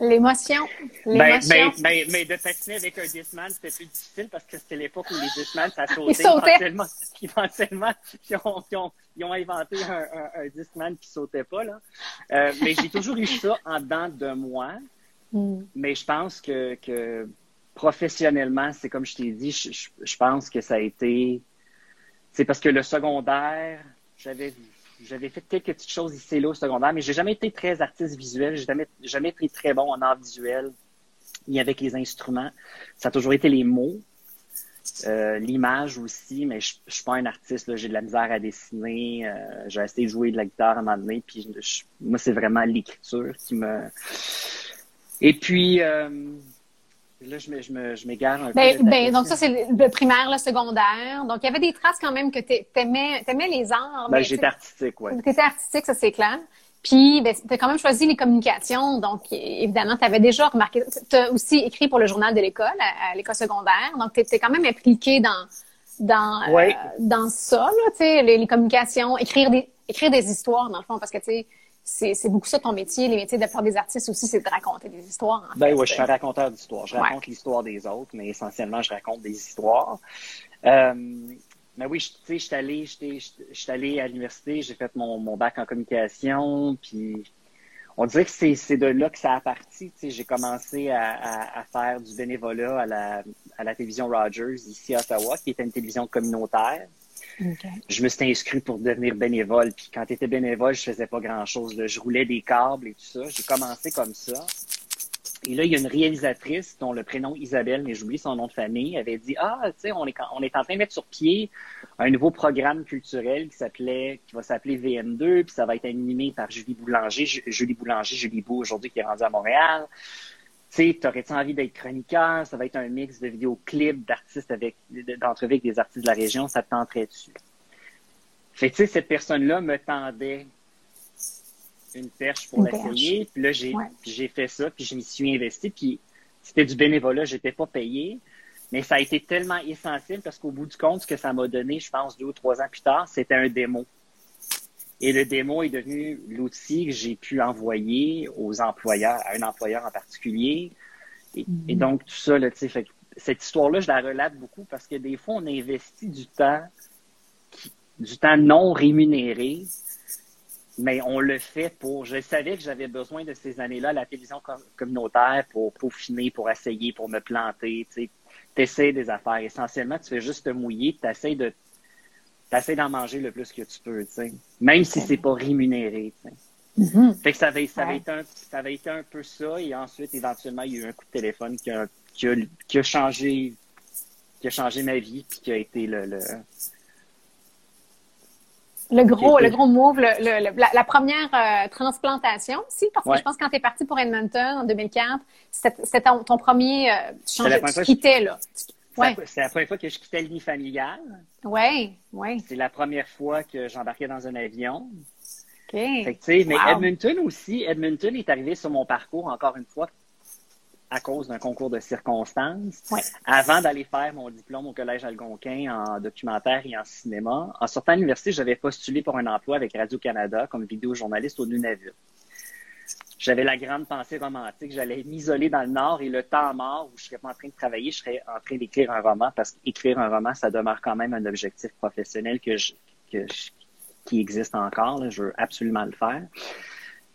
A: L'émotion.
B: Ben, ben, ben, mais de patiner avec un Discman, c'était plus difficile parce que c'était l'époque où les Discman, ça sautait.
A: Ils sautaient.
B: Éventuellement, éventuellement ils, ont, ils, ont, ils ont inventé un, un, un, Discman qui sautait pas. Là. Euh, mais j'ai toujours eu ça en dedans de moi.
A: Mm.
B: Mais je pense que, que professionnellement, c'est comme je t'ai dit, je, je, je pense que ça a été c'est parce que le secondaire, j'avais j'avais fait quelques petites choses ici et là au secondaire, mais j'ai jamais été très artiste visuel, j'ai jamais, jamais été très bon en art visuel, ni avec les instruments. Ça a toujours été les mots, euh, l'image aussi, mais je, suis pas un artiste, j'ai de la misère à dessiner, euh, j'ai essayé de jouer de la guitare à un moment donné, puis moi c'est vraiment l'écriture qui me... Et puis, euh, Là, je, je m'égare un
A: ben, peu. Ben, donc, ça, c'est le primaire, le secondaire. Donc, il y avait des traces quand même que tu aimais, les arts.
B: Ben, j'étais artistique, oui.
A: Tu étais artistique, ça, c'est clair. Puis, ben, tu as quand même choisi les communications. Donc, évidemment, tu avais déjà remarqué. Tu as aussi écrit pour le journal de l'école, à, l'école secondaire. Donc, tu étais quand même impliqué dans, dans,
B: ouais.
A: euh, dans ça, là, tu sais, les, les, communications, écrire des, écrire des histoires, dans le fond, parce que, tu sais, c'est beaucoup ça ton métier. Les métiers de la des artistes aussi, c'est de raconter des histoires.
B: ben oui, je suis un raconteur d'histoires. Je raconte l'histoire des autres, mais essentiellement, je raconte des histoires. Euh, mais oui, tu sais, je suis allé, à l'université, j'ai fait mon, mon bac en communication, puis on dirait que c'est de là que ça a parti. Tu sais, j'ai commencé à, à, à, faire du bénévolat à la, à la télévision Rogers ici à Ottawa, qui était une télévision communautaire. Je me suis inscrit pour devenir bénévole. Puis quand tu étais bénévole, je faisais pas grand-chose. Je roulais des câbles et tout ça. J'ai commencé comme ça. Et là, il y a une réalisatrice dont le prénom Isabelle, mais j'oublie son nom de famille, avait dit Ah, tu sais, on est, en train de mettre sur pied un nouveau programme culturel qui s'appelait, qui va s'appeler VM2, puis ça va être animé par Julie Boulanger, Julie Boulanger, Julie Beau aujourd'hui qui est rendue à Montréal. Tu sais, t'aurais-tu envie d'être chroniqueur? Ça va être un mix de vidéoclips d'artistes avec, d'entrevues avec des artistes de la région. Ça te tenterait dessus? Fait tu sais, cette personne-là me tendait une perche pour l'essayer. Puis là, j'ai,
A: ouais.
B: j'ai fait ça, puis je m'y suis investi. Puis c'était du bénévolat, j'étais pas payé. Mais ça a été tellement essentiel parce qu'au bout du compte, ce que ça m'a donné, je pense, deux ou trois ans plus tard, c'était un démo. Et le démo est devenu l'outil que j'ai pu envoyer aux employeurs, à un employeur en particulier. Et, mm -hmm. et donc, tout ça, là, tu sais, cette histoire-là, je la relate beaucoup parce que des fois, on investit du temps, du temps non rémunéré, mais on le fait pour. Je savais que j'avais besoin de ces années-là, la télévision communautaire, pour peaufiner, pour essayer, pour me planter. Tu sais, essaies des affaires. Essentiellement, tu fais juste te mouiller, tu essaies de t'essaies d'en manger le plus que tu peux, tu sais. Même si c'est pas rémunéré.
A: Mm -hmm.
B: Fait que ça avait, ça, avait été un, ça avait été un peu ça, et ensuite, éventuellement, il y a eu un coup de téléphone qui a, qui a, qui a changé, qui a changé ma vie, puis qui a été le, le
A: le gros, le gros move, le, le, la, la, première euh, transplantation aussi, parce que
B: ouais.
A: je pense que quand tu es parti pour Edmonton en 2004, c'était ton, ton, premier euh, tu, changeais, tu quittais, là.
B: Ouais. C'est la première fois que je quittais le nid familial.
A: Oui, oui.
B: C'est la première fois que j'embarquais dans un avion.
A: OK.
B: Fait que, mais wow. Edmonton aussi, Edmonton est arrivé sur mon parcours, encore une fois, à cause d'un concours de circonstances.
A: Ouais.
B: Avant d'aller faire mon diplôme au Collège Algonquin en documentaire et en cinéma, en sortant de l'université, j'avais postulé pour un emploi avec Radio-Canada comme vidéojournaliste au Nunavut. J'avais la grande pensée romantique. J'allais m'isoler dans le Nord et le temps mort où je serais pas en train de travailler, je serais en train d'écrire un roman parce qu'écrire un roman, ça demeure quand même un objectif professionnel que je, que je, qui existe encore. Là. Je veux absolument le faire.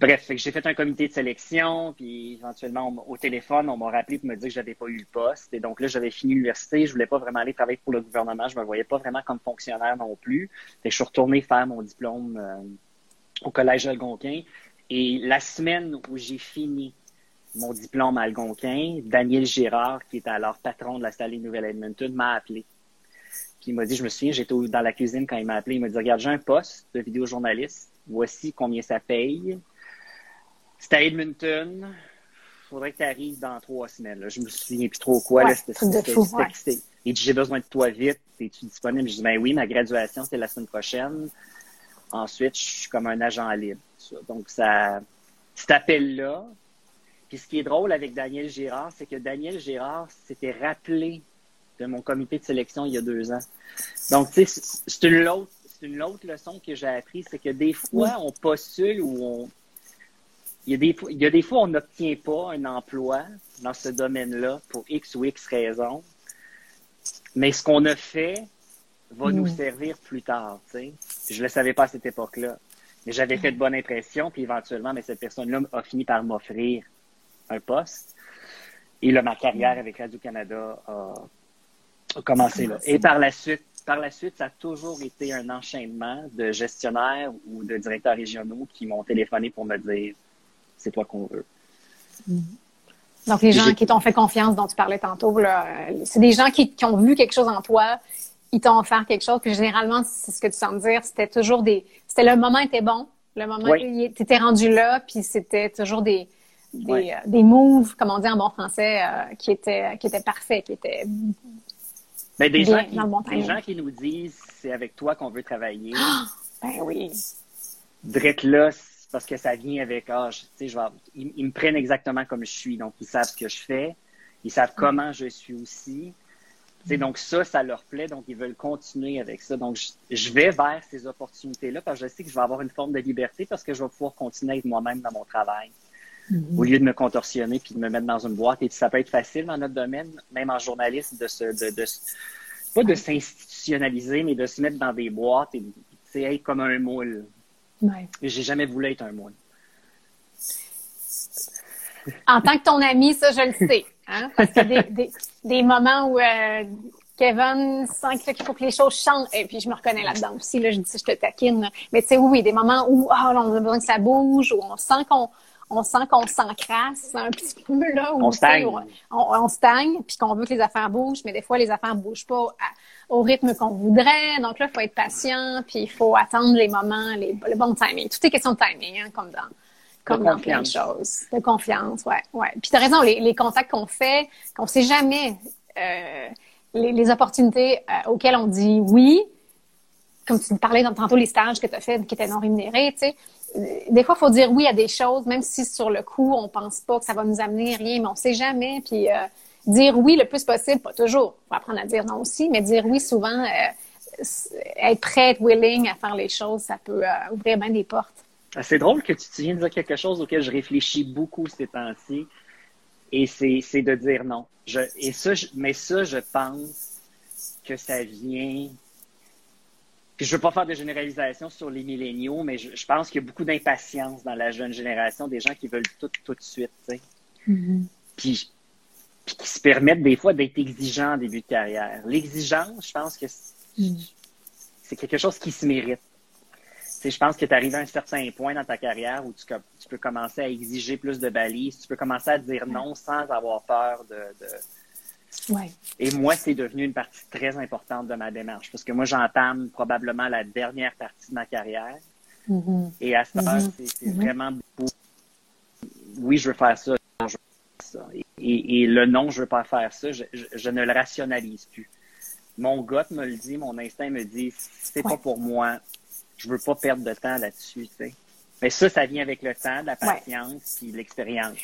B: Bref, j'ai fait un comité de sélection, puis éventuellement, au téléphone, on m'a rappelé pour me dire que j'avais pas eu le poste. Et donc là, j'avais fini l'université, je voulais pas vraiment aller travailler pour le gouvernement, je me voyais pas vraiment comme fonctionnaire non plus. Fait que je suis retourné faire mon diplôme euh, au Collège Algonquin. Et la semaine où j'ai fini mon diplôme Algonquin, Daniel Girard, qui était alors patron de la salle Nouvelle-Edmonton, m'a appelé. Puis il m'a dit, je me souviin, j'étais dans la cuisine quand il m'a appelé, il m'a dit, regarde, j'ai un poste de vidéojournaliste, voici combien ça paye. C'était à Edmonton. Faudrait que tu arrives dans trois semaines. Là. Je me souviens plus trop quoi.
A: Ouais,
B: C'était
A: ouais.
B: Il dit, j'ai besoin de toi vite. Es-tu disponible? Je dis, ben oui, ma graduation, c'est la semaine prochaine. Ensuite, je suis comme un agent libre. Donc, ça, cet appel-là. Puis ce qui est drôle avec Daniel Girard, c'est que Daniel Girard s'était rappelé de mon comité de sélection il y a deux ans. Donc, tu sais, c'est une autre, c'est une autre leçon que j'ai appris, c'est que des fois, on postule ou on, il y, a des, il y a des fois, on n'obtient pas un emploi dans ce domaine-là pour X ou X raisons. Mais ce qu'on a fait va nous servir plus tard. Tu sais. Je ne le savais pas à cette époque-là. Mais j'avais fait de bonnes impressions, puis éventuellement, mais cette personne-là a fini par m'offrir un poste. Et là, ma carrière avec Radio-Canada a, commencé là. Et par la suite, par la suite, ça a toujours été un enchaînement de gestionnaires ou de directeurs régionaux qui m'ont téléphoné pour me dire c'est toi qu'on veut.
A: Mm. Donc, les gens qui t'ont fait confiance, dont tu parlais tantôt, c'est des gens qui, ont vu quelque chose en toi, ils t'ont offert quelque chose. Puis généralement, c'est ce que tu sens dire, c'était toujours des. C'était le moment était bon, le moment oui. tu étais rendu là, puis c'était toujours des des, euh, des, moves, comme on dit en bon français, euh, qui étaient qui étaient parfaits, qui étaient.
B: Mais des, gens qui, des gens qui nous disent c'est avec toi qu'on veut travailler.
A: ben oui.
B: Drette là, parce que ça vient avec, ah, tu sais, je vais, ils, me prennent exactement comme je suis. Donc, ils savent ce que je fais. Ils savent comment je suis aussi. Donc ça, ça leur plaît, donc ils veulent continuer avec ça. Donc je, vais vers ces opportunités-là parce que je sais que je vais avoir une forme de liberté parce que je vais pouvoir continuer à être moi-même dans mon travail. Mm-hmm. Au lieu de me contorsionner puis de me mettre dans une boîte. Et ça peut être facile dans notre domaine, même en journaliste, de se, de, de pas de s'institutionnaliser, mais de se mettre dans des boîtes et être comme un moule.
A: Ouais.
B: J'ai jamais voulu être un moine.
A: En tant que ton ami, ça, je le sais. Hein? Parce a des, des, moments où euh, Kevin sent qu'il faut que les choses changent. Et puis, je me reconnais là-dedans aussi. Là, je dis, je te taquine. Mais tu sais, oui, des moments où oh, on a besoin que ça bouge, où on sent qu'on on sent qu'on s'encrasse un petit peu là,
B: où, on stagne,
A: on, stagne, puis qu'on veut que les affaires bougent, mais des fois les affaires bougent pas au rythme qu'on voudrait. Donc là, il faut être patient, puis il faut attendre les moments, les, le bon timing. Tout est question de timing, hein, comme dans comme dans plein de choses. De confiance, ouais, ouais. Puis t'as raison, les, les contacts qu'on fait, qu'on sait jamais euh, les, les, opportunités euh, auxquelles on dit oui, comme tu parlais tantôt les stages que tu as fait qui étaient non rémunérés, tu sais des fois, il faut dire oui à des choses, même si sur le coup, on pense pas que ça va nous amener rien, mais on sait jamais. Puis euh, dire oui le plus possible, pas toujours. Faut apprendre à dire non aussi, mais dire oui souvent, euh, être prêt, être willing à faire les choses, ça peut euh, ouvrir bien des portes.
B: C'est drôle que tu, tu viens de dire quelque chose auquel je réfléchis beaucoup ces temps-ci, et c'est de dire non. Je, et ça, mais ça, je pense que ça vient je ne veux pas faire de généralisation sur les milléniaux, mais je, pense qu'il y a beaucoup d'impatience dans la jeune génération, des gens qui veulent tout tout de suite, tu sais.
A: Mm-hmm.
B: puis, qui se permettent des fois d'être exigeants en début de carrière. L'exigence, je pense que mm. c'est quelque chose qui se mérite. Je pense que tu arrives à un certain point dans ta carrière où tu, tu, peux commencer à exiger plus de balises, tu peux commencer à dire non sans avoir peur de et moi, c'est devenu une partie très importante de ma démarche parce que moi, j'entame probablement la dernière partie de ma carrière.
A: Mm-hmm.
B: Et à ce moment, mm-hmm. c'est mm-hmm. vraiment beaucoup. Oui, je veux faire ça. Je veux faire ça. Et, le non, je veux pas faire ça, je, ne le rationalise plus. Mon gut me le dit, mon instinct me dit, c'est pas pour moi. Je veux pas perdre de temps là-dessus, Mais ça, ça vient avec le temps, la patience et l'expérience.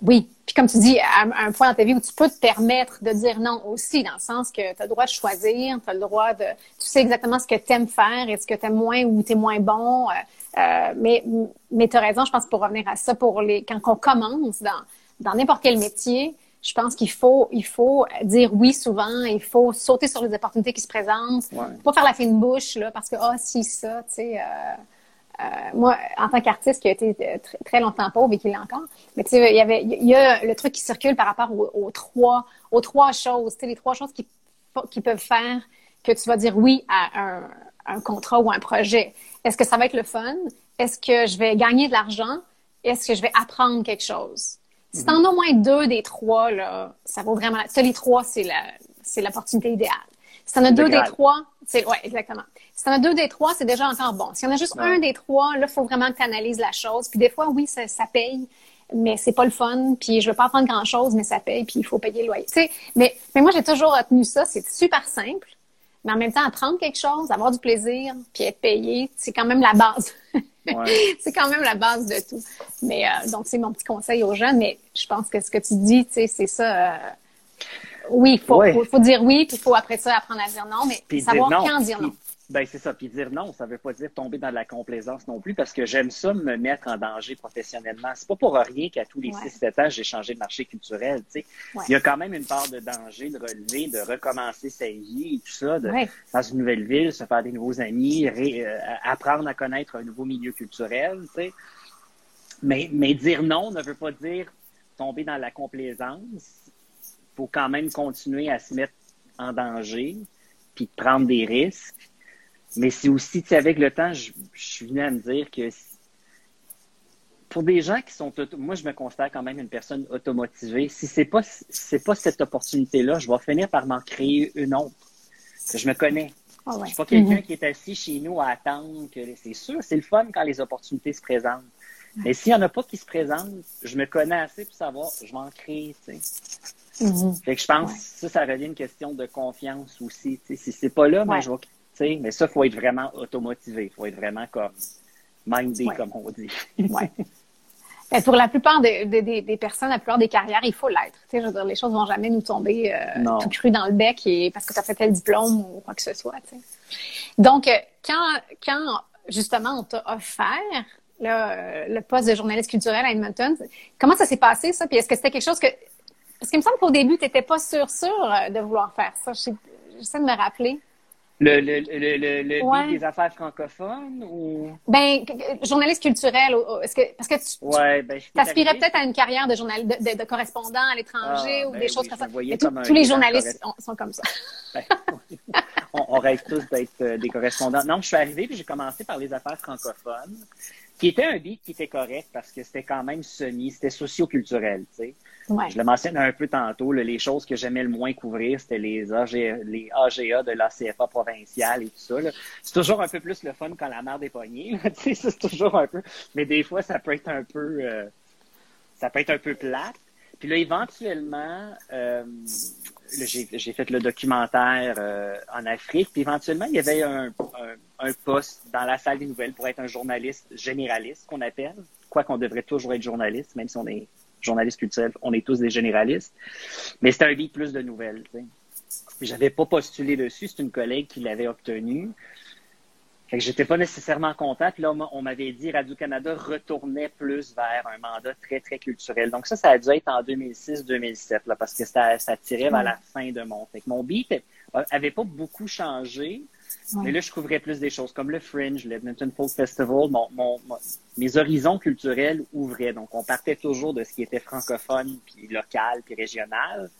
A: Oui. Puis comme tu dis, à un point dans ta vie où tu peux te permettre de dire non aussi, dans le sens que tu as le droit de choisir, tu as le droit de... Tu sais exactement ce que tu aimes faire et ce que tu aimes moins ou tu es moins bon. Euh, euh, mais mais tu as raison, je pense, pour revenir à ça, pour les quand on commence dans dans n'importe quel métier, je pense qu'il faut il faut dire oui souvent, il faut sauter sur les opportunités qui se présentent,
B: ouais.
A: pas faire la fine bouche là parce que ah si ça, tu sais euh, euh, moi, en tant qu'artiste qui a été euh, très longtemps pauvre et qui l'est encore, mais tu sais, il y avait, il y a le truc qui circule par rapport aux, trois, aux trois choses, tu sais, les trois choses qui, qui peuvent faire que tu vas dire oui à un, un contrat ou un projet. Est-ce que ça va être le fun? Est-ce que je vais gagner de l'argent? Est-ce que je vais apprendre quelque chose? Si t'en as au moins deux des trois, là, ça vaut vraiment. Ça, les trois, c'est la, c'est l'opportunité idéale. Si t'en as deux des trois, c'est, ouais, exactement. Si t'en as deux des trois, c'est déjà encore bon. S'il y en a juste un des trois, là, il faut vraiment que tu analyses la chose. Puis des fois, oui, ça, ça paye. mais c'est pas le fun, puis je veux pas apprendre grand-chose, mais ça paye, puis il faut payer le loyer. Tu sais, mais, mais moi, j'ai toujours retenu ça, c'est super simple, mais en même temps, apprendre quelque chose, avoir du plaisir, puis être payé, c'est quand même la base. c'est quand même la base de tout. Mais euh, donc, c'est mon petit conseil aux jeunes, mais je pense que ce que tu dis, tu sais, c'est ça... Euh, oui, il faut, faut, dire oui, puis il faut après ça apprendre à dire non, mais savoir quand dire non.
B: Ben, c'est ça. Puis dire non, ça veut pas dire tomber dans la complaisance non plus, parce que j'aime ça me mettre en danger professionnellement. C'est pas pour rien qu'à tous les 6-7 ans, j'ai changé de marché culturel. Tu sais. Il y a quand même une part de danger de relever, de recommencer sa vie et tout ça, de, dans une nouvelle ville, se faire des nouveaux amis, euh, apprendre à connaître un nouveau milieu culturel. Tu sais. mais, mais dire non ne veut pas dire tomber dans la complaisance. Il faut quand même continuer à se mettre en danger, puis prendre des risques mais c'est aussi, tu sais, avec le temps, je, suis venu à me dire que pour des gens qui sont, moi, je me considère quand même une personne automotivée. Si c'est pas, c'est pas cette opportunité-là, je vais finir par m'en créer une autre. Je me connais. Oh ouais. Je suis pas quelqu'un mm-hmm. qui est assis chez nous à attendre que, c'est sûr, c'est le fun quand les opportunités se présentent. Mais s'il n'y en a pas qui se présentent, je me connais assez pour savoir, je vais en créer, tu sais. Mm-hmm. Fait que je pense que ça, ça revient une question de confiance aussi. Tu sais. Si c'est pas là, moi, je vais mais ça, il faut être vraiment automotivé. Il faut être vraiment comme mindé, comme on dit.
A: ouais. Pour la plupart des, des, personnes, la plupart des carrières, il faut l'être. Je veux dire, les choses vont jamais nous tomber euh, tout cru dans le bec et parce que tu as fait tel diplôme ou quoi que ce soit. Donc, euh, quand, quand justement on t'a offert euh, le poste de journaliste culturel à Edmonton, comment ça s'est passé ça? Puis est-ce que c'était quelque chose que... Parce qu'il me semble qu'au début, tu n'étais pas sûr, sûr de vouloir faire ça. J'essaie de me rappeler.
B: Le, le, le, le des affaires francophones ou?
A: Ben, journaliste culturel, est-ce que, parce que tu,
B: ouais, ben,
A: t'aspirais peut-être à une carrière de, journal, de, de, correspondant à l'étranger ah, ou ben des choses comme ça. tous les journalistes sont comme ça.
B: Ben, on, on, rêve tous d'être euh, des correspondants. Non, je suis arrivé puis j'ai commencé par les affaires francophones, qui était un beat qui était correct parce que c'était quand même semi, c'était socio-culturel, tu sais. Je le mentionne un peu tantôt, les choses que j'aimais le moins couvrir, c'était les, AGA, les AGA de l'ACFA provinciale et tout ça. C'est toujours un peu plus le fun quand la merde est poignée. c'est toujours un peu. Mais des fois, ça peut être un peu euh, ça peut être un peu plate. Puis là, éventuellement, euh, j'ai fait le documentaire euh, en Afrique. Puis éventuellement, il y avait un, un, poste dans la salle des nouvelles pour être un journaliste généraliste, qu'on appelle. Quoi qu'on devrait toujours être journaliste, même si on est journaliste culturel, on est tous des généralistes. Mais c'était un livre plus de nouvelles. J'avais pas postulé dessus, c'est une collègue qui l'avait obtenu. Fait que j'étais pas nécessairement content. Puis là, on m'avait dit Radio-Canada retournait plus vers un mandat très, très culturel. Donc ça, ça a dû être en 2006-2007, là, parce que ça, ça tirait vers la fin de mon. Fait que mon beat avait pas beaucoup changé. Mais là, je couvrais plus des choses comme le Fringe, l'Edmonton Folk Festival. Mon, mes horizons culturels ouvraient. Donc, on partait toujours de ce qui était francophone, puis local, puis régional.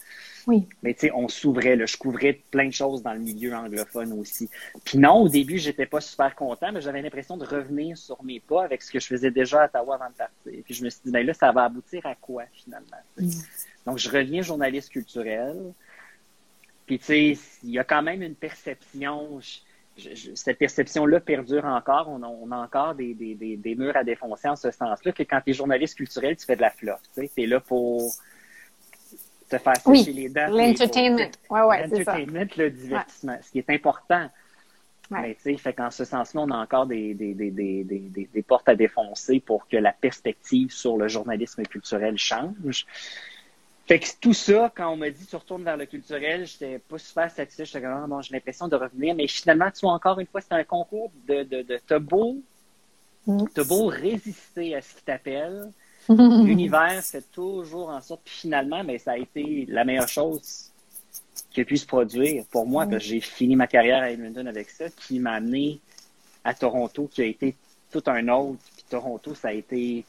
A: Oui.
B: Mais tu sais, on s'ouvrait. Je couvrais plein de choses dans le milieu anglophone aussi. Puis non, au début, j'étais pas super content, mais j'avais l'impression de revenir sur mes pas avec ce que je faisais déjà à Ottawa avant de partir. Puis je me suis dit, ben là, ça va aboutir à quoi finalement? Mm. Donc, je reviens journaliste culturel. Puis tu sais, il y a quand même une perception cette perception-là perdure encore. On a, encore des, murs à défoncer en ce sens-là, que quand tu es journaliste culturel, tu fais de la fluff. Tu es là pour te faire sécher les dents.
A: L'entertainment. Ouais, ouais,
B: L'entertainment, le divertissement, ce qui est important. Mais tu sais, fait qu'en ce sens-là, on a encore des, des, portes à défoncer pour que la perspective sur le journalisme culturel change. Fait que tout ça, quand on m'a dit tu retournes vers le culturel, j'étais pas super satisfait. J'étais comme, ah, bon, j'ai l'impression de revenir. Mais finalement, tu vois, encore une fois, c'est un concours de, de, de t'as beau, t'as beau résister à ce qui t'appelle. L'univers fait toujours en sorte. Puis finalement, mais ça a été la meilleure chose qui a pu se produire pour moi. Mm. j'ai fini ma carrière à Edmonton avec ça, qui m'a amené à Toronto, qui a été tout un autre. Puis Toronto, ça a été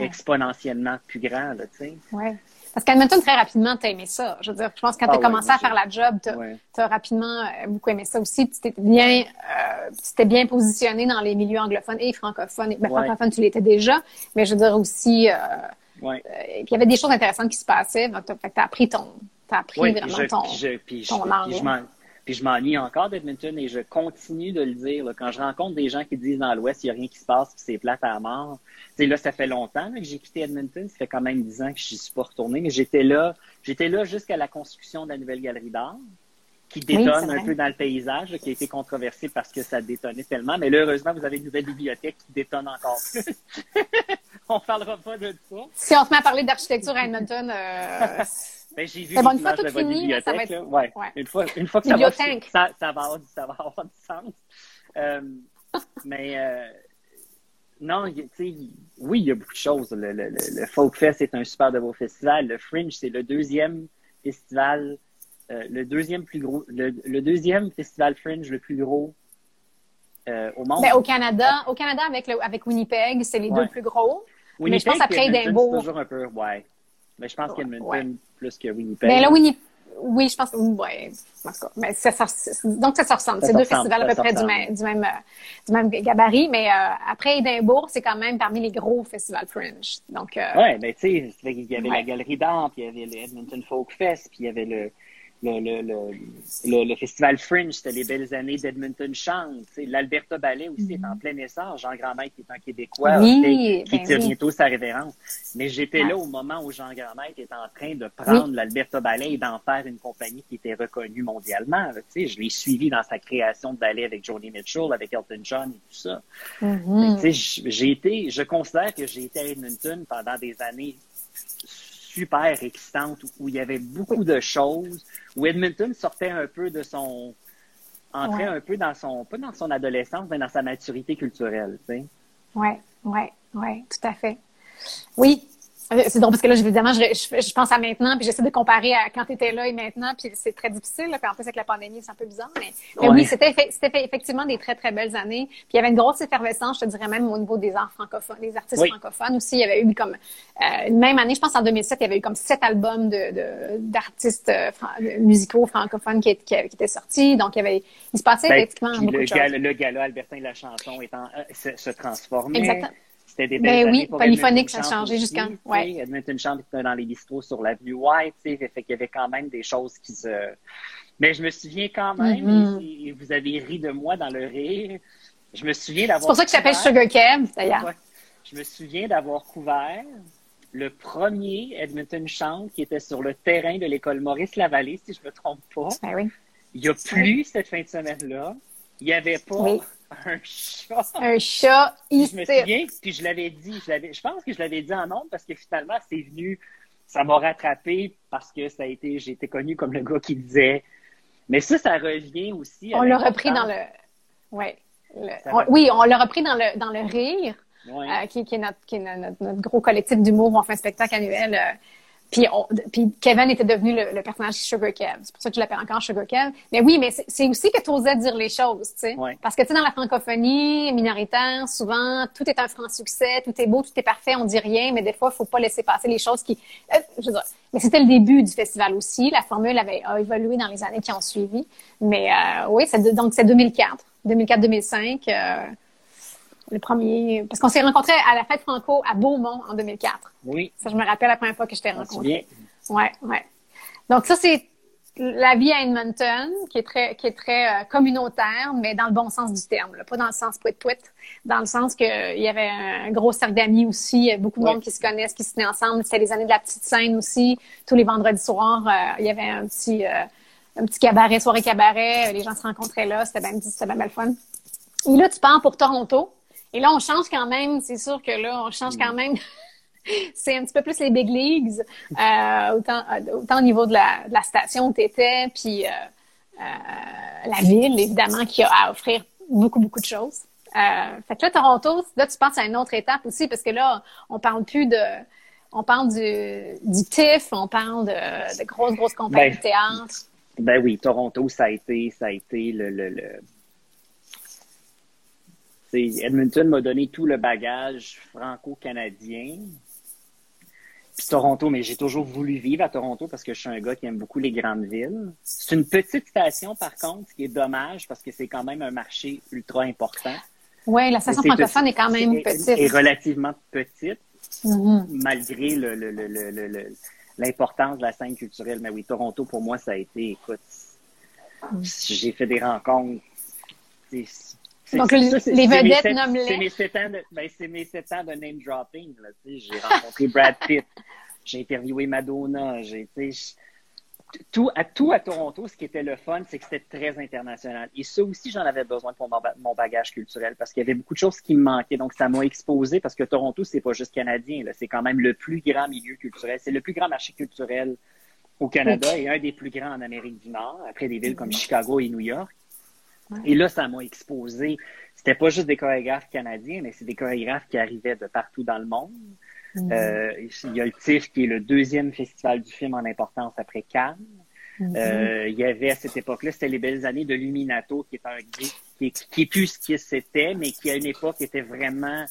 B: exponentiellement plus grand, tu sais.
A: Ouais. Parce qu'Edmonton, très rapidement, tu as aimé ça. Je veux dire, je pense que quand tu as ah commencé à faire la job, tu as, rapidement euh, beaucoup aimé ça aussi. Tu t'étais bien, euh, bien positionné dans les milieux anglophones et francophones. Ben, francophone, tu l'étais déjà, mais je veux dire aussi, euh,
B: euh
A: il y avait des choses intéressantes qui se passaient. Donc, tu as, appris ton, as appris vraiment ton, ton angle.
B: Puis je m'ennuie encore d'Edmonton et je continue de le dire. Quand je rencontre des gens qui disent dans l'Ouest, il n'y a rien qui se passe, puis c'est plate à mort. sais, là, ça fait longtemps que j'ai quitté Edmonton. Ça fait quand même dix ans que je n'y suis pas retourné, mais j'étais là, j'étais là jusqu'à la construction de la nouvelle galerie d'art qui détonne un peu dans le paysage, qui a été controversé parce que ça détonnait tellement. Mais là, heureusement, vous avez une nouvelle bibliothèque qui détonne encore plus. on parlera pas de ça.
A: Si on se met à parler d'architecture à Edmonton, euh...
B: ben, j'ai vu bon, une fois tout fini, ça va être... ouais. Une fois, une fois que ça va, ça, ça, va avoir, ça va avoir du sens. Euh, mais euh, non, tu sais, oui, il y a beaucoup de choses. Le, le, le, Folk Fest est un super de beau festival. Le Fringe, c'est le deuxième festival euh, le deuxième plus gros, le, deuxième festival Fringe le plus gros euh, au monde.
A: Ben, au Canada, au Canada avec le, avec Winnipeg, c'est les deux plus gros. Winnipeg, mais je pense après Edinburgh.
B: toujours un peu, ouais. Mais je pense ouais, qu'Edmonton plus que Winnipeg.
A: Mais là, Winnipeg, oui, je pense que ouais, mais ça, ça, donc ça se ressemble. C'est deux festivals à peu près du même, du même, du même gabarit, mais euh, après Édimbourg, c'est quand même parmi les gros festivals Fringe. Donc. Euh,
B: ouais, ben tu sais, il y avait la Galerie d'art, puis il y avait le Edmonton Folk Fest, puis il y avait le le, le, le, festival Fringe, c'était les belles années d'Edmonton Chante. L'Alberta Ballet aussi est en plein essor. Jean Grandmaître qui est un Québécois, qui ben tire bientôt sa révérence. Mais j'étais là au moment où Jean Grandmaître est en train de prendre l'Alberta Ballet et d'en faire une compagnie qui était reconnue mondialement. je l'ai suivi dans sa création de ballet avec Joni Mitchell, avec Elton John et tout ça. Mm-hmm. J'ai été, je considère que j'ai été à Edmonton pendant des années super excitante où il y avait beaucoup de choses, où Edmonton sortait un peu de son, entrait un peu dans son, pas dans son adolescence, mais dans sa maturité culturelle, tu sais.
A: Ouais, ouais, ouais, tout à fait. Oui, c'est drôle parce que là, évidemment, je, je, pense à maintenant, puis j'essaie de comparer à quand tu étais là et maintenant, puis c'est très difficile. Là, puis en plus, avec la pandémie, c'est un peu bizarre. Mais, oui, c'était effectivement des très, très belles années. Puis il y avait une grosse effervescence, je te dirais même au niveau des arts francophones, des artistes francophones aussi. Il y avait eu comme, euh, même année, je pense en 2007, il y avait eu comme sept albums de d'artistes euh, musicaux francophones qui, qui, étaient sortis. Donc, il y avait, il se passait ben, effectivement beaucoup
B: le
A: de choses.
B: Le gala Albertin de la chanson étant, se, se transformait.
A: Exactement. C'était des belles ben oui, polyphonique, ça a changé jusqu'à. Ouais.
B: Edmonton Champ était dans les bistrots sur l'avenue White, fait qu'il y avait quand même des choses qui se. Mais je me souviens quand même, mm-hmm. et, vous avez ri de moi dans le rire, je me souviens d'avoir.
A: C'est pour ça que je t'appelle Sugar Kev, d'ailleurs.
B: Je me souviens d'avoir couvert le premier Edmonton Champ qui était sur le terrain de l'école Maurice Lavallée, si je ne me trompe pas.
A: Ben oui.
B: Il y a plu cette fin de semaine-là. Il n'y avait pas un chat.
A: Un chat
B: ici. Je me souviens, puis je l'avais dit, je, je pense que je l'avais dit en nombre parce que finalement, c'est venu, ça m'a rattrapé parce que ça a été, j'ai été connu comme le gars qui disait. Mais ça, ça revient aussi.
A: On l'a repris dans le. Ouais. oui, on l'a repris dans le, dans le rire, euh, qui, qui, est notre, qui est notre, gros collectif d'humour où on fait un spectacle annuel. Euh, puis, puis Kevin était devenu le, personnage Sugar Kev. C'est pour ça que je l'appelle encore Sugar Kev. Mais oui, mais c'est aussi que tu osais dire les choses, tu sais. Parce que, tu sais, dans la francophonie minoritaire, souvent, tout est un franc succès, tout est beau, tout est parfait, on dit rien, mais des fois, il faut pas laisser passer les choses qui... Euh, je veux dire, mais c'était le début du festival aussi. La formule avait a évolué dans les années qui ont suivi. Mais euh, oui, donc c'est 2004. 2004-2005 le premier, parce qu'on s'est rencontrés à la fête Franco à Beaumont en 2004.
B: Oui.
A: Ça, je me rappelle la première fois que je t'ai rencontré. Ouais, ouais. Donc ça, c'est la vie à Edmonton, qui est très, qui est très euh, communautaire, mais dans le bon sens du terme, pas dans le sens tweet-tweet, dans le sens qu'il y avait un gros cercle d'amis aussi, beaucoup de monde qui se connaissent, qui se tenaient ensemble. C'était les années de la petite scène aussi. Tous les vendredis soirs, euh, il y avait un petit, euh, un petit cabaret, soirée cabaret. Les gens se rencontraient là. C'était bien, c'était bien, bien fun. Et là, tu pars pour Toronto. Et là, on change quand même, c'est sûr que là, on change quand même. c'est un petit peu plus les big leagues, euh, autant, autant au niveau de la, de la station où tu étais, puis euh, euh, la ville, évidemment, qui a à offrir beaucoup, beaucoup de choses. Euh, fait que là, Toronto, là, tu penses à une autre étape aussi, parce que là, on parle plus de... On parle du, du TIFF, on parle de, de grosses, grosses compagnies ben, de théâtre.
B: Ben oui, Toronto, ça a été, ça a été le, le, le Edmonton m'a donné tout le bagage franco-canadien. Puis Toronto, mais j'ai toujours voulu vivre à Toronto parce que je suis un gars qui aime beaucoup les grandes villes. C'est une petite station, par contre, ce qui est dommage parce que c'est quand même un marché ultra important.
A: Oui, la station francophone est quand même petite.
B: Et relativement petite, mm-hmm. malgré le, l'importance de la scène culturelle. Mais oui, Toronto, pour moi, ça a été, écoute, J'ai fait des rencontres.
A: Donc, les vedettes nomment
B: C'est mes sept ans de, ben, mes sept ans de name dropping. J'ai rencontré Brad Pitt. J'ai interviewé Madonna. J'ai, tout à, tout à Toronto, ce qui était le fun, c'est que c'était très international. Et ça aussi, j'en avais besoin pour mon, bagage culturel parce qu'il y avait beaucoup de choses qui me manquaient. Donc, ça m'a exposé parce que Toronto, c'est pas juste canadien. C'est quand même le plus grand milieu culturel. C'est le plus grand marché culturel au Canada et un des plus grands en Amérique du Nord, après des villes comme Chicago et New York. Et là, ça m'a exposé. C'était pas juste des chorégraphes canadiens, mais c'est des chorégraphes qui arrivaient de partout dans le monde. Mm. Euh, il y a le TIFF qui est le deuxième festival du film en importance après Cannes. Mm-hmm. Euh, il y avait à cette époque-là, c'était les belles années de Luminato, qui est un qui, qui est plus ce que c'était, mais qui à une époque était vraiment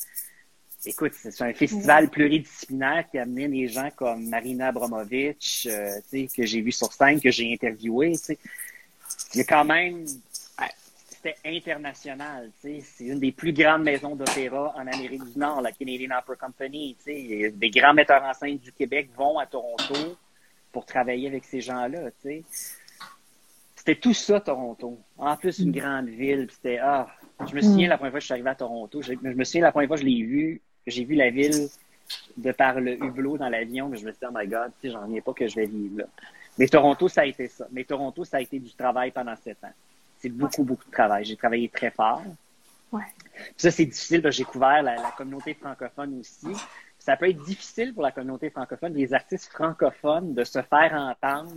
B: Écoute, c'est un festival pluridisciplinaire qui a amené des gens comme Marina Abramovic, euh, que j'ai vu sur scène, que j'ai interviewé. Il y a quand même c'était international. C'est une des plus grandes maisons d'opéra en Amérique du Nord, la Canadian Opera Company. Des grands metteurs en scène du Québec vont à Toronto pour travailler avec ces gens-là. C'était tout ça, Toronto. En plus, une grande ville. C'était, ah, je me souviens la première fois que je suis arrivé à Toronto. Je, me souviens la première fois que je l'ai vu, j'ai vu la ville de par le hublot dans l'avion, mais je me suis dit, oh my God, j'en viens pas que je vais vivre là. Mais Toronto, ça a été ça. Mais Toronto, ça a été du travail pendant sept ans c'est beaucoup, beaucoup de travail. J'ai travaillé très fort.
A: Ouais.
B: Ça, c'est difficile parce que j'ai couvert la, communauté francophone aussi. Ça peut être difficile pour la communauté francophone, les artistes francophones, de se faire entendre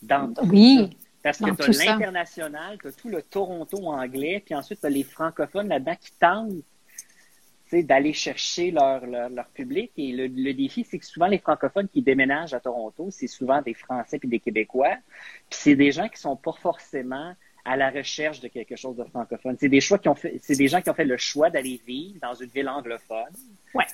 B: dans tout
A: oui,
B: Parce que tu as l'international, tu as tout le Toronto anglais, puis ensuite tu as les francophones là-dedans qui tentent d'aller chercher leur, leur, public. Et le, le défi, c'est que souvent les francophones qui déménagent à Toronto, c'est souvent des Français puis des Québécois. Puis c'est des gens qui sont pas forcément à la recherche de quelque chose de francophone. C'est des choix qui ont fait, c'est des gens qui ont fait le choix d'aller vivre dans une ville anglophone,
A: ouais.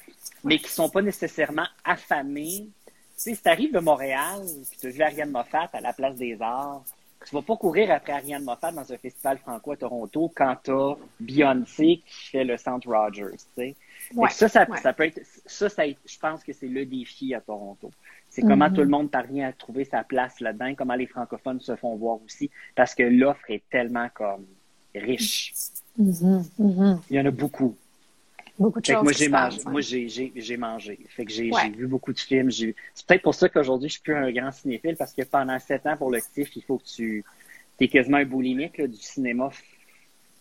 B: mais qui sont pas nécessairement affamés. Tu sais, si t'arrives de Montréal, puis tu as vu Ariane Moffat à la Place des Arts, tu vas pas courir après Ariane Moffat dans un festival franco à Toronto quand t'as Beyoncé qui fait le Centre Rogers, tu sais.
A: Ouais.
B: Ça, ça, ça, peut être, ça, ça, je pense que c'est le défi à Toronto. C'est comment mm-hmm. tout le monde parvient à trouver sa place là-dedans, comment les francophones se font voir aussi, parce que l'offre est tellement comme riche.
A: Mm-hmm. Mm-hmm.
B: Il y en a beaucoup.
A: Beaucoup de choses.
B: moi, j'ai mangé. Moi, j'ai mangé. Fait que j'ai vu beaucoup de films. C'est peut-être pour ça qu'aujourd'hui, je suis plus un grand cinéphile, parce que pendant sept ans, pour le TIFF, il faut que tu es quasiment un boulimique du cinéma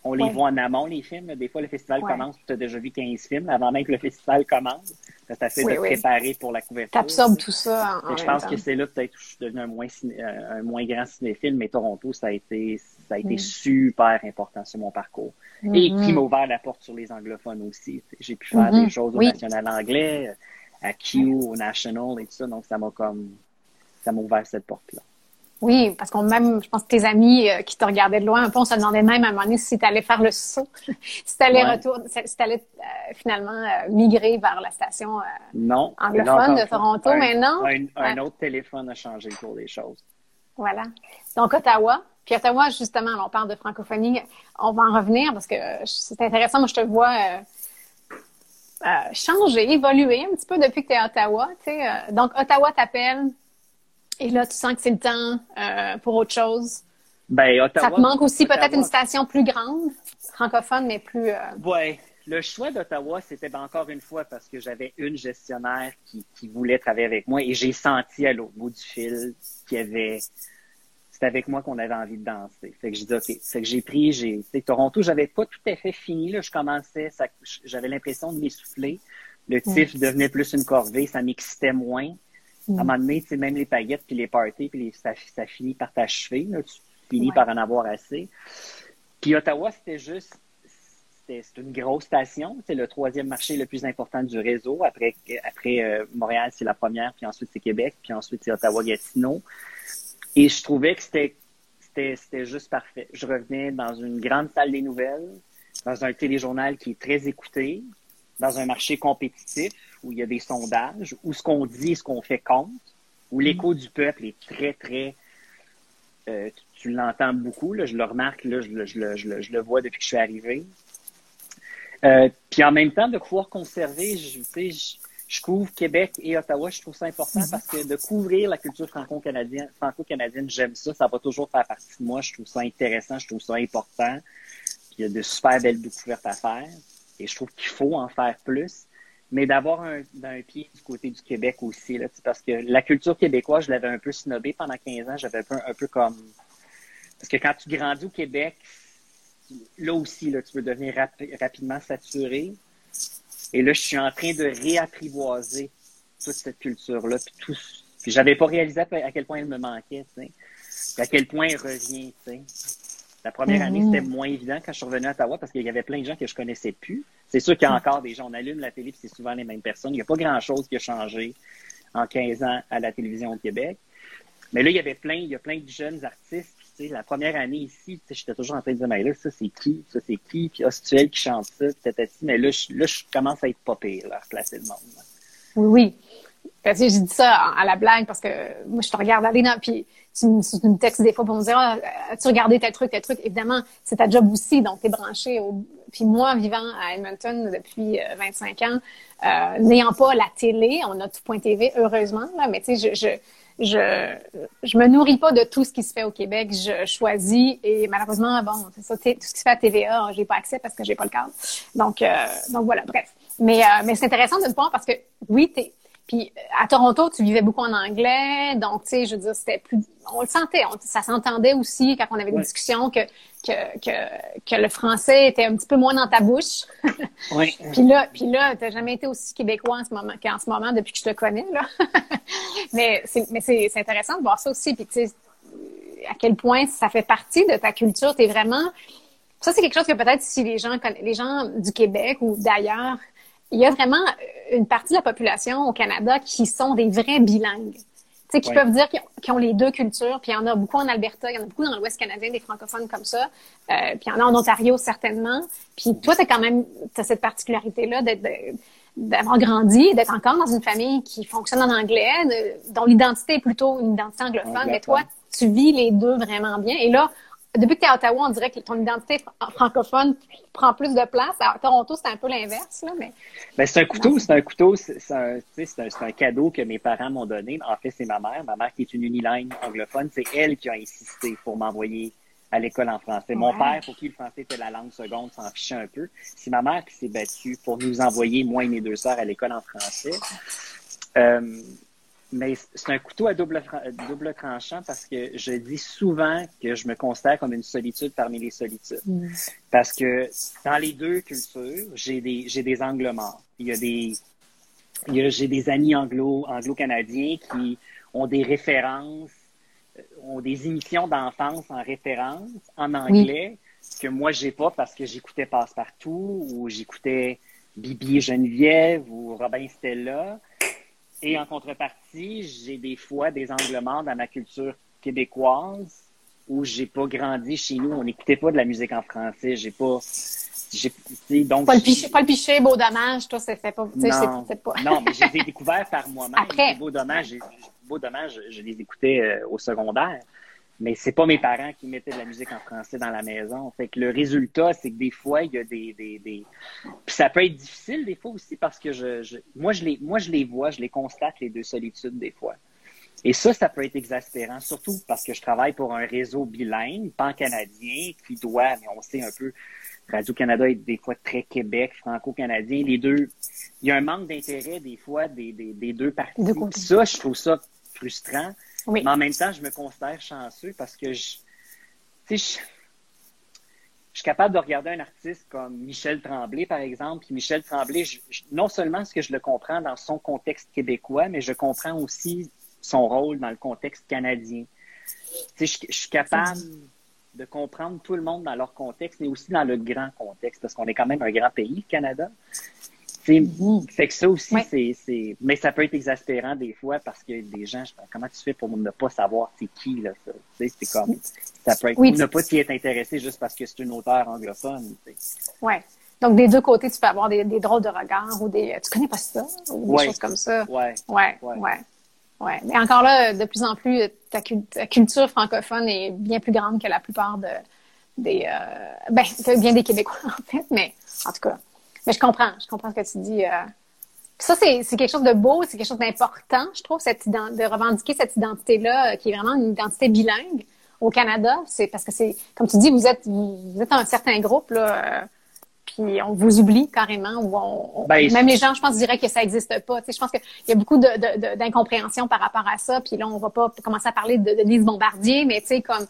B: on les voit en amont, les films. Des fois, le festival commence, tu as déjà vu 15 films avant même que le festival commence. Tu essaies de préparer pour la couverture.
A: Tu tout ça.
B: je pense que c'est là peut-être que je suis devenu un moins, euh, un moins grand cinéphile, mais Toronto, ça a été, ça a été mm. super important sur mon parcours. Et mm-hmm. qui m'a ouvert la porte sur les anglophones aussi. J'ai pu faire mm-hmm. des choses au national anglais, à Q, au national et tout ça. Donc, ça m'a comme, ça m'a ouvert cette porte-là.
A: Oui, parce qu'on même, je pense que tes amis euh, qui te regardaient de loin, un peu, on se demandait même à un moment donné si tu allais faire le saut, si tu allais retourner, si tu allais euh, finalement euh, migrer vers la station
B: non,
A: anglophone de Toronto, mais non?
B: Un, autre téléphone a changé pour les choses.
A: Voilà. Donc Ottawa, puis Ottawa justement, on parle de francophonie, on va en revenir parce que c'est intéressant. Moi, je te vois changer, évoluer un petit peu depuis que tu es à Ottawa. Donc Ottawa t'appelle et là, tu sens que c'est le temps euh, pour autre chose.
B: Ben, Ottawa,
A: ça te manque aussi peut-être une station plus grande, francophone, mais plus. Euh...
B: Oui. Le choix d'Ottawa, c'était ben, encore une fois parce que j'avais une gestionnaire qui, qui voulait travailler avec moi et j'ai senti à l'autre bout du fil qu'il y avait. C'était avec moi qu'on avait envie de danser. Fait que j'ai dit OK. Fait que j'ai pris, j'ai. Toronto, j'avais pas tout à fait fini. Là, je commençais, j'avais l'impression de m'essouffler. Le tif devenait plus une corvée, ça m'excitait moins. À un moment donné, même les paillettes, puis les parties, puis ça, ça, finit par t'achever. Tu finis par en avoir assez. Puis Ottawa, c'était juste, c'était une grosse station. C'est le troisième marché le plus important du réseau. Après, après euh, Montréal, c'est la première, puis ensuite c'est Québec, puis ensuite c'est Ottawa-Gatineau. Et je trouvais que c'était c'était juste parfait. Je revenais dans une grande salle des nouvelles, dans un téléjournal qui est très écouté, dans un marché compétitif où il y a des sondages, où ce qu'on dit et ce qu'on fait compte, où l'écho du peuple est très, très... Euh, tu, l'entends beaucoup, là, je le remarque, là, je, je, je, je, le vois depuis que je suis arrivé. Euh, puis en même temps, de pouvoir conserver, je, je couvre Québec et Ottawa, je trouve ça important mm-hmm. parce que de couvrir la culture franco-canadienne, franco-canadienne, j'aime ça, ça va toujours faire partie de moi, je trouve ça intéressant, je trouve ça important. il y a de super belles découvertes à faire et je trouve qu'il faut en faire plus mais d'avoir un, pied du côté du Québec aussi, là, parce que la culture québécoise, je l'avais un peu snobée pendant 15 ans. J'avais un peu, un peu comme... Parce que quand tu grandis au Québec, là aussi, là, tu peux devenir rapidement saturé. Et là, je suis en train de réapprivoiser toute cette culture-là. Puis, tout... puis j'avais pas réalisé à quel point elle me manquait, tu à quel point elle revient. La première année, c'était moins évident quand je suis revenu à Ottawa parce qu'il y avait plein de gens que je connaissais plus. C'est sûr qu'il y a encore des gens, on allume la télé, c'est souvent les mêmes personnes. Il n'y a pas grand-chose qui a changé en 15 ans à la télévision au Québec. Mais là, il y avait plein, il y a plein de jeunes artistes. Puis, la première année ici, j'étais toujours en train de dire, mais là, ça, c'est qui? Ça, c'est qui? Puis, ah, c'est qui chante ça? Puis, mais là je, là, je commence à être pas pire, là, à replacer le monde.
A: Oui, oui. J'ai dit ça à la blague parce que moi, je te regarde aller dans, puis tu, me textes des fois pour me dire, ah, as-tu regardé tel truc, tel truc? Évidemment, c'est ta job aussi, donc t'es branché au... Puis moi, vivant à Edmonton depuis 25 euh, ans, euh, n'ayant pas la télé, on a tout.tv, heureusement, là, mais tu sais, je, je, je, je me nourris pas de tout ce qui se fait au Québec. Je choisis et malheureusement, bon, c'est ça, tout ce qui se fait à TVA, j'ai pas accès parce que j'ai pas le cadre. Donc, euh, donc voilà, bref. Mais, mais c'est intéressant de le voir parce que oui, t'es, puis à Toronto, tu vivais beaucoup en anglais, donc tu sais, je veux dire, c'était plus, on le sentait, ça s'entendait aussi quand on avait des discussions que, que que que le français était un petit peu moins dans ta bouche.
B: oui.
A: puis là, puis là, t'as jamais été aussi québécois en ce moment qu'en ce moment depuis que je te connais là. mais c'est mais c'est intéressant de voir ça aussi, puis tu sais, à quel point ça fait partie de ta culture. T'es vraiment, ça c'est quelque chose que peut-être si les gens les gens du Québec ou d'ailleurs il y a vraiment une partie de la population au Canada qui sont des vrais bilingues. Tu sais, qui peuvent dire qu'ils ont les deux cultures, puis il y en a beaucoup en Alberta, il y en a beaucoup dans l'Ouest canadien, des francophones comme ça, euh, puis il y en a en Ontario certainement. Puis toi, tu quand même as cette particularité-là d'avoir grandi, d'être encore dans une famille qui fonctionne en anglais, dont l'identité est plutôt une identité anglophone, mais toi, tu vis les deux vraiment bien. Et là, depuis que tu es à Ottawa, on dirait que ton identité francophone prend plus de place. À Toronto, c'est un peu l'inverse, là, mais.
B: Ben, c'est un couteau, c'est un couteau, c'est un, un, un, cadeau que mes parents m'ont donné. En fait, c'est ma mère. Ma mère qui est une unilingue anglophone, c'est elle qui a insisté pour m'envoyer à l'école en français. Mon père, pour qui le français était la langue seconde, s'en fichait un peu. C'est ma mère qui s'est battue pour nous envoyer, moi et mes deux sœurs, à l'école en français. Euh, mais c'est un couteau à double, double tranchant parce que je dis souvent que je me considère comme une solitude parmi les solitudes. Mm. Parce que dans les deux cultures, j'ai des, j'ai des angles morts. Il y a des, j'ai des amis anglo, anglo-canadiens qui ont des références, euh, ont des émissions d'enfance en référence, en anglais, que moi j'ai pas parce que j'écoutais Passe-Partout ou j'écoutais Bibi Geneviève ou Robin Stella. Et en contrepartie, j'ai des fois des angles morts dans ma culture québécoise où j'ai pas grandi chez nous. On n'écoutait pas de la musique en français. J'ai pas. J'ai,
A: donc, pas, le piché, pas le piché, beau dommage, toi, c'était pas.
B: Non, pas... non, mais je les ai découverts par moi-même. Après. Beau dommage, beau dommage, je les écoutais euh, au secondaire. Mais c'est pas mes parents qui mettaient de la musique en français dans la maison. Fait que le résultat, c'est que des fois, il y a des, des, des... Puis ça peut être difficile des fois aussi parce que je, moi, je les, moi, je les vois, je les constate, les deux solitudes des fois. Et ça, ça peut être exaspérant, surtout parce que je travaille pour un réseau bilingue, pan-canadien, qui doit, mais on sait un peu, Radio-Canada est des fois très Québec, franco-canadien. Les deux, il y a un manque d'intérêt des fois des, des, des deux parties. ça, je trouve ça frustrant. Mais en même temps, je me considère chanceux parce que je, je, je suis capable de regarder un artiste comme Michel Tremblay, par exemple. Puis Michel Tremblay, non seulement ce que je le comprends dans son contexte québécois, mais je comprends aussi son rôle dans le contexte canadien. Je, je suis capable de comprendre tout le monde dans leur contexte, mais aussi dans le grand contexte, parce qu'on est quand même un grand pays, le Canada. Mm-hmm. Fait que ça aussi, c'est, Mais ça peut être exaspérant des fois parce que des gens, comment tu fais pour ne pas savoir c'est qui, là, ça? c'est comme, ça peut être, ne pas s'y être intéressé juste parce que c'est une auteure anglophone,
A: Ouais. Donc, des deux côtés, tu peux avoir des, drôles de regards ou des, tu connais pas ça? Ou des choses comme ça?
B: Ouais.
A: Ouais. Ouais. ouais. Mais encore là, de plus en plus, ta, culture francophone est bien plus grande que la plupart de, des, euh, ben, bien des Québécois, en fait, mais en tout cas, mais je comprends, je comprends ce que tu dis. Euh, ça, c'est quelque chose de beau, c'est quelque chose d'important, je trouve, cette, de revendiquer cette identité-là, euh, qui est vraiment une identité bilingue au Canada. C'est parce que c'est, comme tu dis, vous êtes, vous êtes un certain groupe, là, euh, puis on vous oublie carrément, ou on, ben, même les gens, je pense, diraient que ça n'existe pas. Tu sais, je pense qu'il y a beaucoup d'incompréhension de, par rapport à ça, puis là, on va pas commencer à parler de, de Lise Bombardier, mais tu sais, comme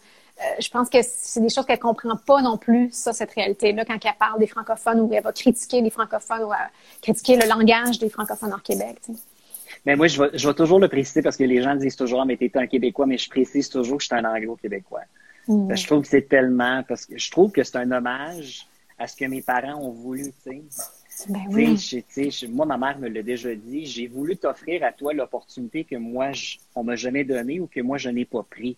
A: je pense que c'est des choses qu'elle comprend pas non plus, ça, cette réalité-là, quand elle parle des francophones ou elle va critiquer les francophones ou critiquer le langage des francophones en Québec.
B: Mais moi, je vais, toujours le préciser parce que les gens disent toujours, ah, mais t'es un Québécois, mais je précise toujours que je suis un anglo-québécois. Mm. Je trouve que c'est tellement, parce que je trouve que c'est un hommage à ce que mes parents ont voulu, tu sais.
A: Ben oui.
B: moi, ma mère me l'a déjà dit, j'ai voulu t'offrir à toi l'opportunité que moi, je, on m'a jamais donnée ou que moi, je n'ai pas pris.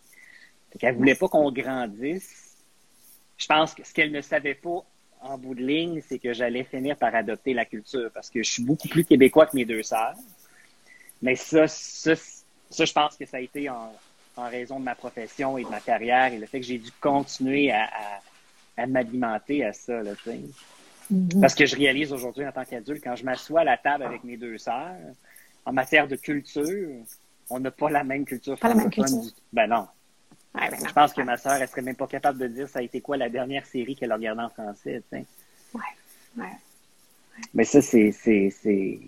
B: Elle ne voulait pas qu'on grandisse. Je pense que ce qu'elle ne savait pas en bout de ligne, c'est que j'allais finir par adopter la culture parce que je suis beaucoup plus québécois que mes deux sœurs. Mais ça, ça, je pense que ça a été en, raison de ma profession et de ma carrière et le fait que j'ai dû continuer à, m'alimenter à ça. Là, mm-hmm. Parce que je réalise aujourd'hui en tant qu'adulte, quand je m'assois à la table avec mes deux sœurs, en matière de culture, on n'a pas la même culture.
A: Pas la même culture.
B: Ben non, ben je pense que ma sœur, elle serait même pas capable de dire ça a été quoi la dernière série qu'elle a regardée en français,
A: tu sais. Ouais, ouais.
B: Mais ça, c'est, c'est, c'est,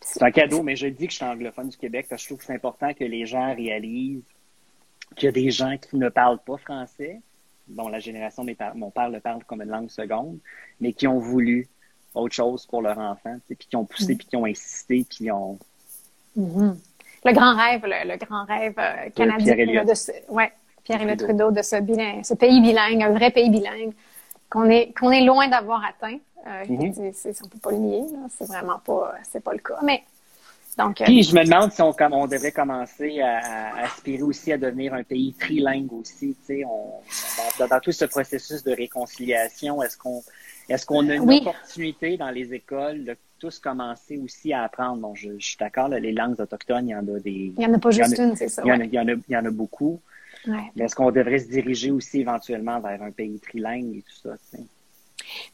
B: c'est un cadeau, mais je dis que je suis anglophone du Québec parce que je trouve que c'est important que les gens réalisent qu'il y a des gens qui ne parlent pas français, dont la génération de mon père le parle comme une langue seconde, mais qui ont voulu autre chose pour leur enfant, puis qui ont poussé, mm. puis qui ont insisté, puis qui ont...
A: Mm-hmm le grand rêve, le, grand rêve euh, canadien de ce, ouais, Pierre Trudeau de ce, bilingue, ce pays bilingue, un vrai pays bilingue qu'on est qu'on est loin d'avoir atteint. Euh, mm -hmm. on peut pas le nier, c'est vraiment pas c'est pas le cas. Mais donc.
B: Euh, Puis je me demande si on, on devrait commencer à, aspirer aussi à devenir un pays trilingue aussi. Tu dans, dans, tout ce processus de réconciliation, est-ce qu'on est-ce qu'on a une opportunité dans les écoles de tous commencer aussi à apprendre? Bon, je, suis d'accord, les langues autochtones, il y en a des...
A: Il n'y en a pas juste une, c'est ça.
B: Il y, en a, il, y en a, beaucoup. Mais est-ce qu'on devrait se diriger aussi éventuellement vers un pays trilingue et tout ça?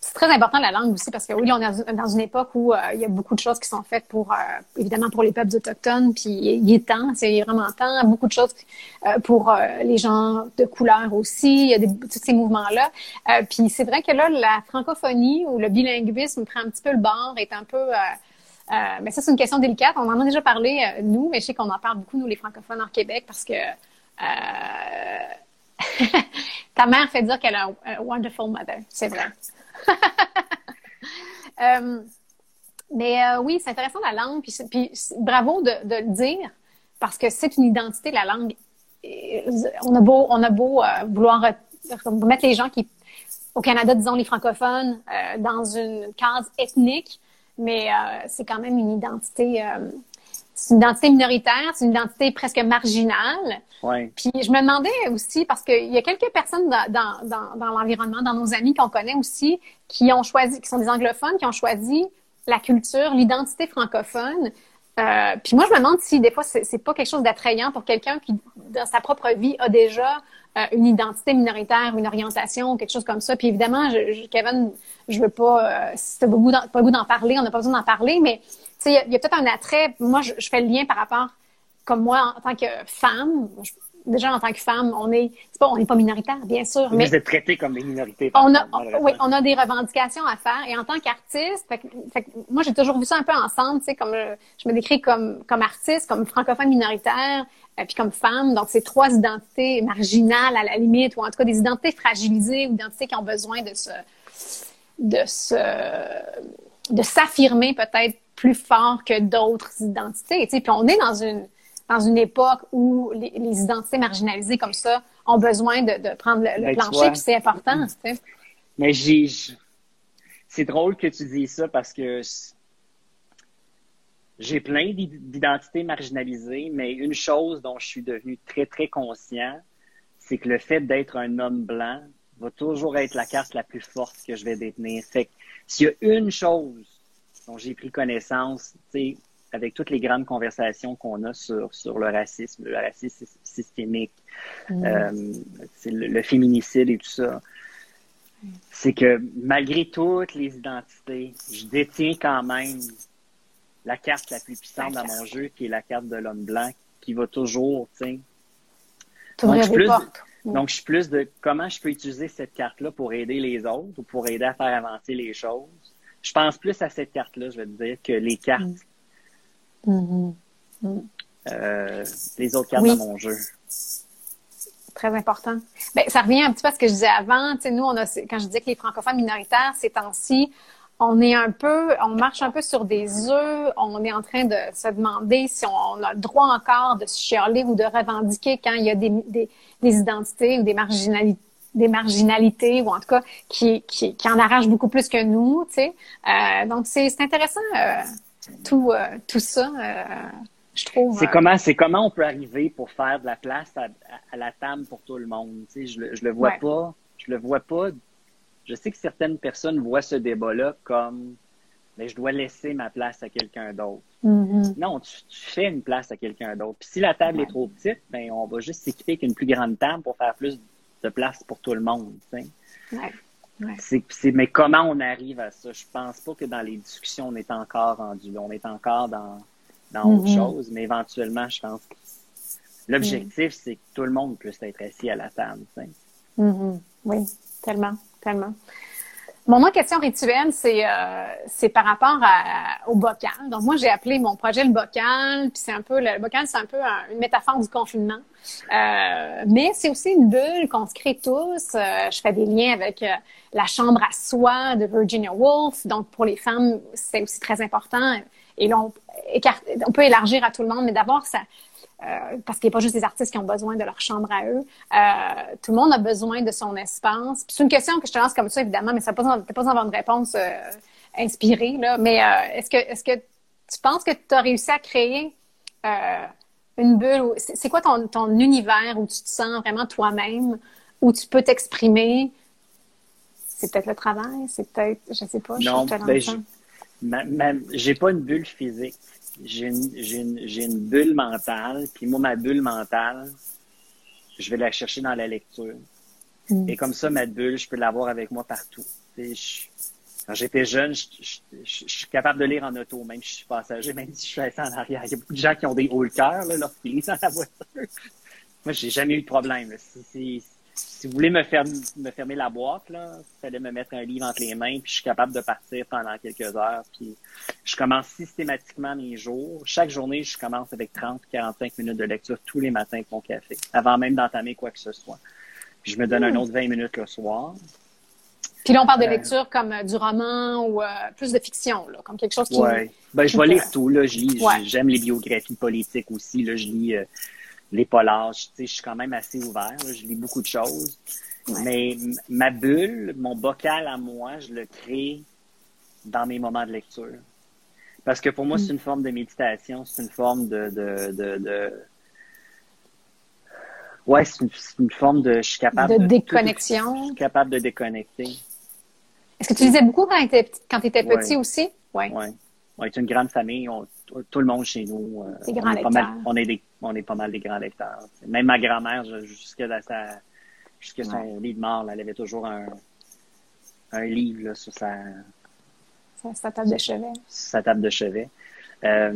A: C'est très important la langue aussi parce que oui, on est dans une époque où euh, il y a beaucoup de choses qui sont faites pour, euh, évidemment, pour les peuples autochtones, puis il est temps, c'est vraiment temps. Beaucoup de choses euh, pour les gens de couleur aussi. Il y a tous ces mouvements-là. puis c'est vrai que là, la francophonie ou le bilinguisme prend un petit peu le bord, est un peu mais ça, c'est une question délicate. On en a déjà parlé, nous, mais je sais qu'on en parle beaucoup, nous, les francophones en Québec, parce que ta mère fait dire qu'elle a un wonderful mother, c'est vrai. Euh, mais euh, oui, c'est intéressant la langue, puis, bravo de, de, le dire, parce que c'est une identité, la langue. On a beau, on a beau euh, vouloir mettre les gens qui, au Canada, disons les francophones, dans une case ethnique, mais c'est quand même une identité c'est une identité minoritaire, c'est une identité presque marginale.
B: Ouais.
A: Puis je me demandais aussi, parce qu'il y a quelques personnes dans, dans, dans, dans l'environnement, dans nos amis qu'on connaît aussi, qui ont choisi, qui sont des anglophones, qui ont choisi la culture, l'identité francophone. Euh, puis moi, je me demande si des fois, c'est pas quelque chose d'attrayant pour quelqu'un qui, dans sa propre vie, a déjà euh, une identité minoritaire, une orientation, quelque chose comme ça. Puis évidemment, Kevin, je veux pas, euh, si t'as pas le goût d'en parler, on n'a pas besoin d'en parler, mais il y a, peut-être un attrait. Moi, je, fais le lien par rapport, comme moi, en tant que femme. Déjà, en tant que femme, on est, pas, on n'est pas minoritaire, bien sûr.
B: mais vous êtes traité comme des minorités.
A: On a, oui, on a des revendications à faire. Et en tant qu'artiste, moi, j'ai toujours vu ça un peu ensemble, tu sais, comme je me décris comme, comme artiste, comme francophone minoritaire, euh, puis comme femme. Donc, c'est trois identités marginales à la limite, ou en tout cas des identités fragilisées ou identités qui ont besoin de se, de se, de s'affirmer peut-être plus fort que d'autres identités. Tu sais. Puis on est dans une dans une époque où les, identités marginalisées comme ça ont besoin de, prendre le, ben, plancher, puis c'est important.
B: Mais j'ai c'est drôle que tu dis ça parce que j'ai plein d'identités marginalisées, mais une chose dont je suis devenu très, très conscient, c'est que le fait d'être un homme blanc va toujours être la carte la plus forte que je vais détenir. Fait que s'il y a une chose dont j'ai pris connaissance, tu sais, avec toutes les grandes conversations qu'on a sur, sur le racisme, le racisme systémique, mm. euh, le, le, féminicide et tout ça, c'est que malgré toutes les identités, je détiens quand même la carte la plus puissante dans mon jeu, qui est la carte de l'homme blanc, qui va toujours, tu. Donc, je plus, donc, je suis plus de comment je peux utiliser cette carte-là pour aider les autres ou pour aider à faire avancer les choses. Je pense plus à cette carte-là, je vais te dire, que les cartes. Mm. Mm-hmm. Mm. Euh, les autres cartes dans mon jeu.
A: Très important. Ben, ça revient un petit peu à ce que je disais avant. Tu sais, nous, on a, quand je disais que les francophones minoritaires, ces temps-ci, on est un peu, on marche un peu sur des œufs. On est en train de se demander si on, a le droit encore de se chialer ou de revendiquer quand il y a des, des, des identités ou des marginalités des marginalités ou en tout cas qui, qui, qui en arrachent beaucoup plus que nous, tu sais. Euh, donc c'est intéressant euh, tout euh, tout ça. Euh, je trouve.
B: C'est comment c'est comment on peut arriver pour faire de la place à, à, la table pour tout le monde. Tu sais, je le je le vois pas, je le vois pas je sais que certaines personnes voient ce débat-là comme mais je dois laisser ma place à quelqu'un d'autre. Mm-hmm. Non, tu, fais une place à quelqu'un d'autre. Puis si la table est trop petite, ben on va juste s'équiper avec une plus grande table pour faire plus de place pour tout le monde. C'est, mais comment on arrive à ça? Je pense pas que dans les discussions, on est encore rendu On est encore dans, dans autre mm-hmm. chose, mais éventuellement, je pense que l'objectif, mm. c'est que tout le monde puisse être assis à la table.
A: Mm-hmm. Oui, tellement tellement. Mon autre question rituelle, c'est euh, c'est par rapport au bocal. Donc moi, j'ai appelé mon projet le bocal, puis c'est un peu le, bocal, c'est un peu une métaphore du confinement. Euh, mais c'est aussi une bulle qu'on se crée tous. Euh, je fais des liens avec la chambre à soie de Virginia Woolf. Donc pour les femmes, c'est aussi très important. Et là, on, on peut élargir à tout le monde, mais d'abord, ça, euh, parce qu'il n'y a pas juste des artistes qui ont besoin de leur chambre à eux. Euh, tout le monde a besoin de son espace. C'est une question que je te lance comme ça, évidemment, mais ça n'a pas besoin d'avoir une réponse euh, inspirée. Là. Mais est-ce que, est-ce que tu penses que tu as réussi à créer une bulle? C'est quoi ton, ton univers où tu te sens vraiment toi-même, où tu peux t'exprimer? C'est peut-être le travail, c'est peut-être, je sais pas.
B: Non, je ben, j'ai pas une bulle physique j'ai une, une, une, bulle mentale, puis moi, ma bulle mentale, je vais la chercher dans la lecture. Mm. Et comme ça, ma bulle, je peux l'avoir avec moi partout. quand j'étais jeune, je, je, suis capable de lire en auto, même si je suis passager, même si je suis assis en arrière. Il y a beaucoup de gens qui ont des hauts le cœur lorsqu'ils lisent dans la voiture. moi, j'ai jamais eu de problème. Si vous voulez me, fermer, me fermer la boîte, là, il fallait me mettre un livre entre les mains, puis je suis capable de partir pendant quelques heures. Puis je commence systématiquement mes jours. Chaque journée, je commence avec 30 45 minutes de lecture tous les matins avec mon café, avant même d'entamer quoi que ce soit. Puis je me donne un autre 20 minutes le soir.
A: Puis là, on parle de euh, lecture comme euh, du roman ou euh, plus de fiction, là, comme quelque chose qui...
B: Oui, ben, je vais lire tout. Là. Je lis, j'aime les biographies politiques aussi. Là. Je lis les polars. Tu sais, je suis quand même assez ouvert. Je lis beaucoup de choses. Mais ma bulle, mon bocal à moi, je le crée dans mes moments de lecture. Parce que pour moi, c'est mm. une forme de méditation, c'est une forme de, de, de, de... Ouais, c'est une, forme de. Je suis capable
A: de. déconnexion.
B: je suis capable de déconnecter.
A: Est-ce que tu lisais beaucoup quand tu étais, petit aussi?
B: Oui. Ouais. On est une grande famille. tout le monde chez nous.
A: Euh, c'est grand
B: on, est on, est des, on est pas mal des grands lecteurs. Même ma grand-mère, jusqu'à sa, son lit de mort, elle avait toujours un, un livre là, sur sa,
A: sa, table de chevet.
B: Sa table de chevet. Euh,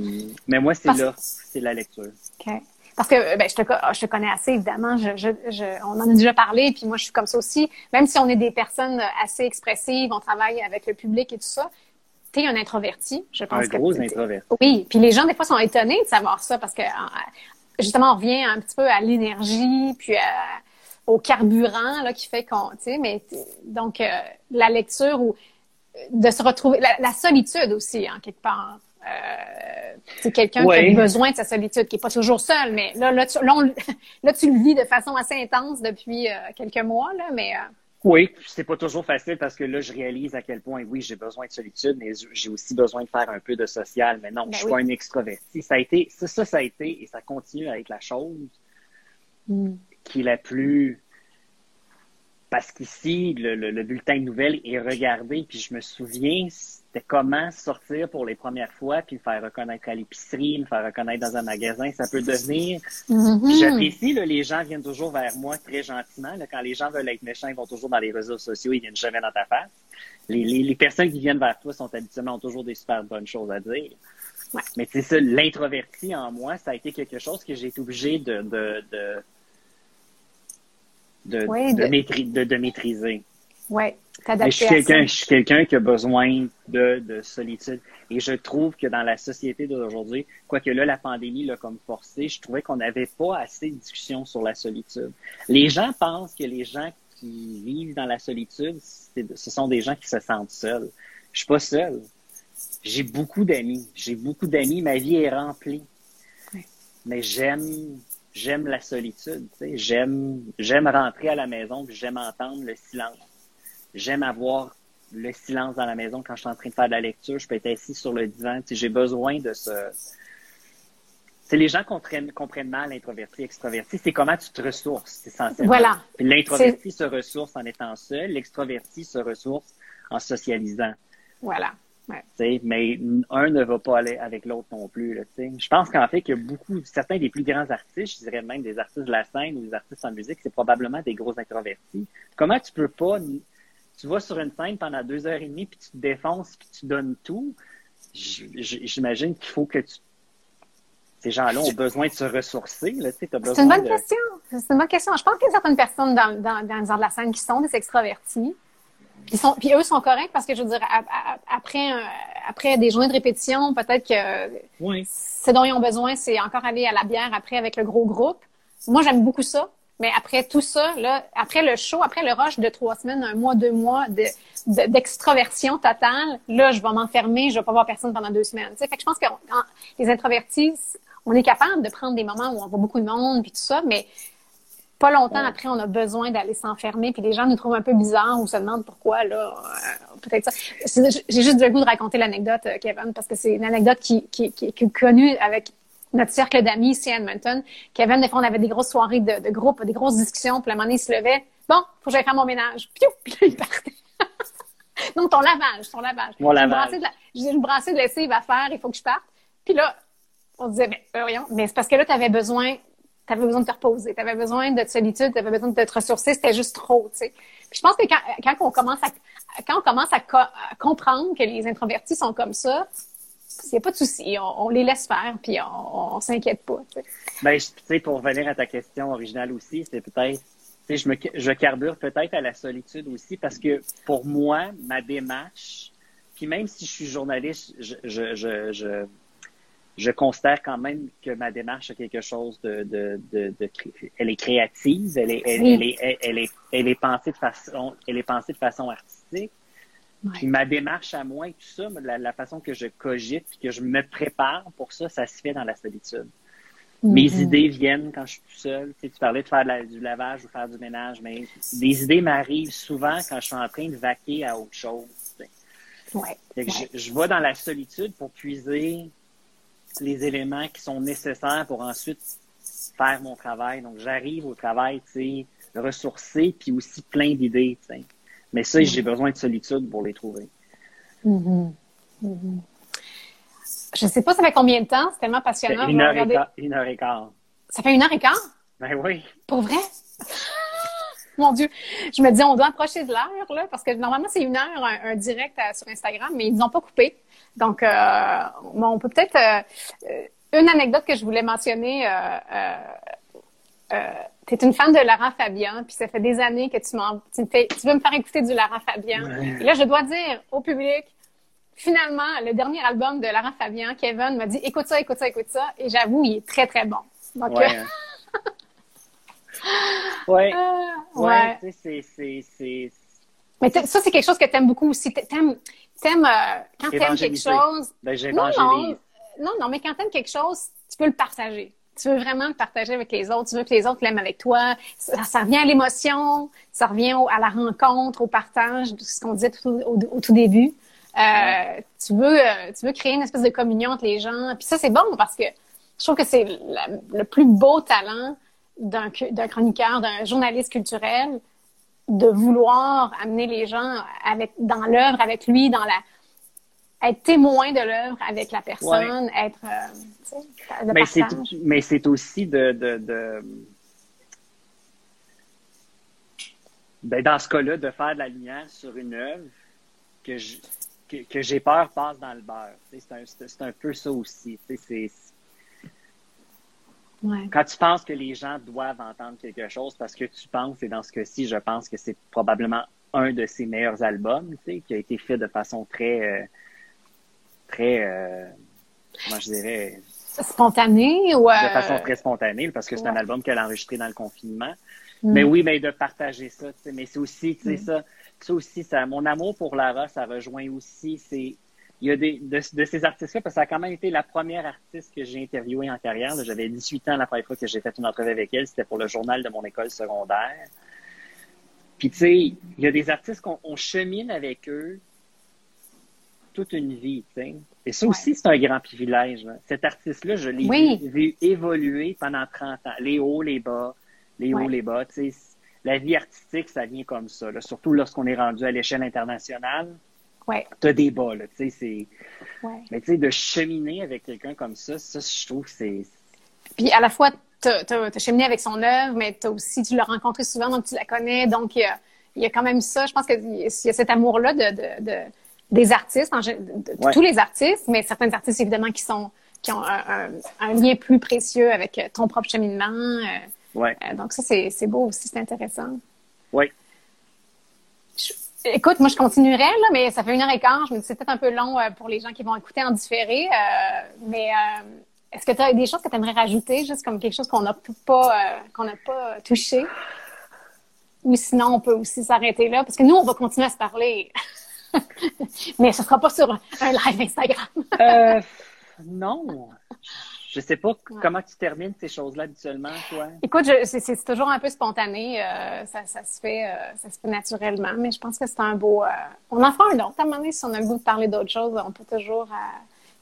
B: mais moi, c'est là, c'est la lecture.
A: OK. Parce que ben, je, te, je te connais assez, évidemment. Je, je, on en a déjà parlé, puis moi, je suis comme ça aussi. Même si on est des personnes assez expressives, on travaille avec le public et tout ça, tu es un introverti, je pense.
B: Un gros introverti.
A: Oui, puis les gens, des fois, sont étonnés de savoir ça parce que, justement, on revient un petit peu à l'énergie, puis au carburant là, qui fait qu'on... Tu sais, mais donc, euh, la lecture ou de se retrouver, la, solitude aussi, en quelque part. Euh, c'est quelqu'un qui a besoin de sa solitude, qui est pas toujours seul, mais là, là, tu, là, tu le vis de façon assez intense depuis euh, quelques mois, là, mais...
B: Oui, c'est pas toujours facile parce que là, je réalise à quel point, oui, j'ai besoin de solitude, mais j'ai aussi besoin de faire un peu de social. Mais non, ben je suis pas un extroverti. Ça a été, ça, ça, ça a été, et ça continue à être la chose mm. qui est la plus parce qu'ici, le, bulletin de nouvelles est regardé, puis je me souviens, c'était comment sortir pour les premières fois, puis me faire reconnaître à l'épicerie, me faire reconnaître dans un magasin, ça peut devenir. Mm-hmm. J'apprécie, les gens viennent toujours vers moi très gentiment. quand les gens veulent être méchants, ils vont toujours dans les réseaux sociaux, ils viennent jamais dans ta face. les, personnes qui viennent vers toi sont habituellement ont toujours des super bonnes choses à dire. Mais c'est ça, l'introverti en moi, ça a été quelque chose que j'ai été obligé de, de, de, de, maîtriser. Quelqu'un, je suis quelqu'un qui a besoin de, de solitude. Et je trouve que dans la société d'aujourd'hui, quoique là, la pandémie l'a comme forcé, je trouvais qu'on n'avait pas assez de discussions sur la solitude. Les gens pensent que les gens qui vivent dans la solitude, ce sont des gens qui se sentent seuls. Je suis pas seul. J'ai beaucoup d'amis. J'ai beaucoup d'amis. Ma vie est remplie. Mais j'aime, j'aime la solitude. J'aime, j'aime rentrer à la maison. J'aime entendre le silence. J'aime avoir le silence dans la maison quand je suis en train de faire de la lecture. Je peux être assis sur le divan. J'ai besoin de ce. C'est les gens comprennent, comprennent mal l'introverti, extraverti. C'est comment tu te ressources, essentiellement.
A: Voilà.
B: L'introverti se ressource en étant seul. L'extroverti se ressource en socialisant.
A: Voilà.
B: Mais un ne va pas aller avec l'autre non plus. Là, je pense qu'en fait, que beaucoup, certains des plus grands artistes, je dirais même des artistes de la scène ou des artistes en musique, c'est probablement des gros introvertis. Comment tu peux pas tu vas sur une scène pendant deux heures et demie, puis tu te défonces, puis tu donnes tout, j'imagine qu'il faut que tu... Ces gens-là ont besoin de se ressourcer.
A: C'est une bonne question. C'est une bonne question. Je pense qu'il y a certaines personnes dans, dans, dans, la scène qui sont des extravertis. Puis, sont, puis eux sont corrects parce que je veux dire, après, après des journées de répétition, peut-être que
B: oui.
A: ce dont ils ont besoin, c'est encore aller à la bière après avec le gros groupe. Moi, j'aime beaucoup ça. Mais après tout ça, là, après le show, après le rush de trois semaines, un mois, deux mois de, d'extroversion totale, là, je vais m'enfermer, je vais pas voir personne pendant deux semaines. Fait que je pense que les introvertis, on est capable de prendre des moments où on voit beaucoup de monde puis tout ça, mais pas longtemps après, on a besoin d'aller s'enfermer, puis les gens nous trouvent un peu bizarres ou se demandent pourquoi, là, euh, peut-être ça. J'ai juste le goût de raconter l'anecdote, euh, Kevin, parce que c'est une anecdote qui, qui, qui, qui est connue avec notre cercle d'amis ici à Edmonton. Kevin, des fois, on avait des grosses soirées de, de groupe, des grosses discussions. Puis à un moment donné, il se levait. Bon, faut que j'aille faire mon ménage. Piou! Puis là, il partait. non, ton lavage, ton lavage.
B: Mon lavage.
A: J'ai une brassée de lessive à faire, il faut que je parte. Puis là, on disait, mais ben, voyons, mais c'est parce que là, tu avais besoin, tu avais besoin de te reposer, tu avais besoin de solitude, tu avais besoin de te ressourcer, c'était juste trop, tu sais. Puis je pense que quand, quand on commence à quand on commence à, à comprendre que les introvertis sont comme ça, n'y a pas de souci, on, les laisse faire, puis on, ne s'inquiète pas.
B: Ben, tu sais, pour revenir à ta question originale aussi, c'est peut-être, tu sais, je me, je carbure peut-être à la solitude aussi, parce que pour moi, ma démarche, puis même si je suis journaliste, je, je, je, je, je considère quand même que ma démarche a quelque chose de, de, de, de elle est créative, elle est, elle, elle, est, elle, est, elle est pensée de façon, elle est pensée de façon artistique. Puis ma démarche à moi et tout ça, la, façon que je cogite puis que je me prépare pour ça, ça se fait dans la solitude. Mes mm-hmm. idées viennent quand je suis tout seul. Tu, sais, tu parlais de faire du lavage ou faire du ménage, mais des idées m'arrivent souvent quand je suis en train de vaquer à autre chose.
A: Ouais,
B: Je, je vais dans la solitude pour puiser les éléments qui sont nécessaires pour ensuite faire mon travail. Donc, j'arrive au travail, tu sais, ressourcé, puis aussi plein d'idées. Tu sais. Mais ça, j'ai mm. besoin de solitude pour les trouver.
A: Mm-hmm. Mm-hmm. Je ne sais pas, ça fait combien de temps? C'est tellement passionnant.
B: Une heure, et quart, une heure et quart.
A: Ça fait une heure et quart?
B: Ben oui.
A: Pour vrai? Mon Dieu. Je me dis, on doit approcher de l'heure, là, parce que normalement, c'est une heure, un, direct sur Instagram, mais ils n'ont pas coupé. Donc, euh, on peut peut-être... Euh, une anecdote que je voulais mentionner... Euh, tu es une fan de Lara Fabian, puis ça fait des années que tu, m'en, tu, tu veux me faire écouter du Lara Fabian. Et là, je dois dire au public, finalement, le dernier album de Lara Fabian, Kevin m'a dit écoute ça, écoute ça, écoute ça. Et j'avoue, il est très, très bon. Donc,
B: ouais. Euh... ouais. Euh, ouais. C'est, c'est, c'est,
A: Mais ça, c'est quelque chose que tu aimes beaucoup aussi. T'aimes, t'aimes, euh, quand t'aimes quelque chose.
B: Ben,
A: non, non, non, non, mais quand t'aimes quelque chose, tu peux le partager tu veux vraiment le partager avec les autres, tu veux que les autres l'aiment avec toi? Ça, revient à l'émotion, ça revient à la rencontre, au partage, ce qu'on disait au, tout début. Euh, tu veux, euh, tu veux créer une espèce de communion entre les gens. Puis ça, c'est bon parce que je trouve que c'est le plus beau talent d'un chroniqueur, d'un journaliste culturel, de vouloir amener les gens avec dans l'œuvre avec lui, dans la être témoin de l'œuvre avec la personne, être euh,
B: mais c'est mais c'est aussi de, de, de... Ben, dans ce cas-là, de faire de la lumière sur une œuvre que que, j'ai peur passe dans le beurre. C'est un, un, peu ça aussi. Quand tu penses que les gens doivent entendre quelque chose parce que tu penses, et dans ce cas-ci, je pense que c'est probablement un de ses meilleurs albums, qui a été fait de façon très, euh, très, euh, comment je dirais,
A: spontanée ou
B: de façon très spontanée, parce que c'est un album qu'elle a enregistré dans le confinement. Mm. Mais oui, mais de partager ça, mais c'est aussi, tu sais, mm. ça, ça aussi, ça, mon amour pour Lara, ça rejoint aussi, c'est, il y a des, de, ces artistes-là, parce que ça a quand même été la première artiste que j'ai interviewée en carrière. J'avais 18 ans la première fois que j'ai fait une entrevue avec elle. C'était pour le journal de mon école secondaire. Puis, tu sais, il y a des artistes qu'on chemine avec eux toute une vie, tu sais. Et ça aussi, c'est un grand privilège. Cet artiste-là, je l'ai vu, évoluer pendant 30 ans. Les hauts, les bas, les hauts, les bas, tu sais. La vie artistique, ça vient comme ça, surtout lorsqu'on est rendu à l'échelle internationale.
A: Ouais.
B: T'as des bas, là, tu sais, c'est... Mais tu sais, de cheminer avec quelqu'un comme ça, ça, je trouve que c'est...
A: Puis à la fois, t'as as, cheminé avec son œuvre, mais t'as aussi, tu l'as rencontré souvent, donc tu la connais, donc il y a, y a quand même ça. Je pense qu'il y a cet amour-là de, de, des artistes, tous les artistes, mais certains artistes, évidemment, qui sont qui ont un, un, lien plus précieux avec ton propre cheminement. Euh,
B: ouais.
A: Euh, donc ça, c'est beau aussi, c'est intéressant.
B: Oui.
A: Écoute, moi, je continuerai, là, mais ça fait une heure et quart. Je me dis c'est peut-être un peu long euh, pour les gens qui vont écouter en différé. Euh, mais euh, est-ce que tu as des choses que tu aimerais rajouter, juste comme quelque chose qu'on n'a pas, qu'on n'a pas touché? Ou sinon, on peut aussi s'arrêter là, parce que nous, on va continuer à se parler. mais ce sera pas sur un live
B: Instagram. non. Je sais pas comment tu termines ces choses-là habituellement, toi.
A: Écoute, c'est toujours un peu spontané. Euh, ça, se fait, euh, ça se fait naturellement, mais je pense que c'est un beau. Euh, on en fera un autre. À un moment donné, si on a le goût de parler d'autres choses, on peut toujours.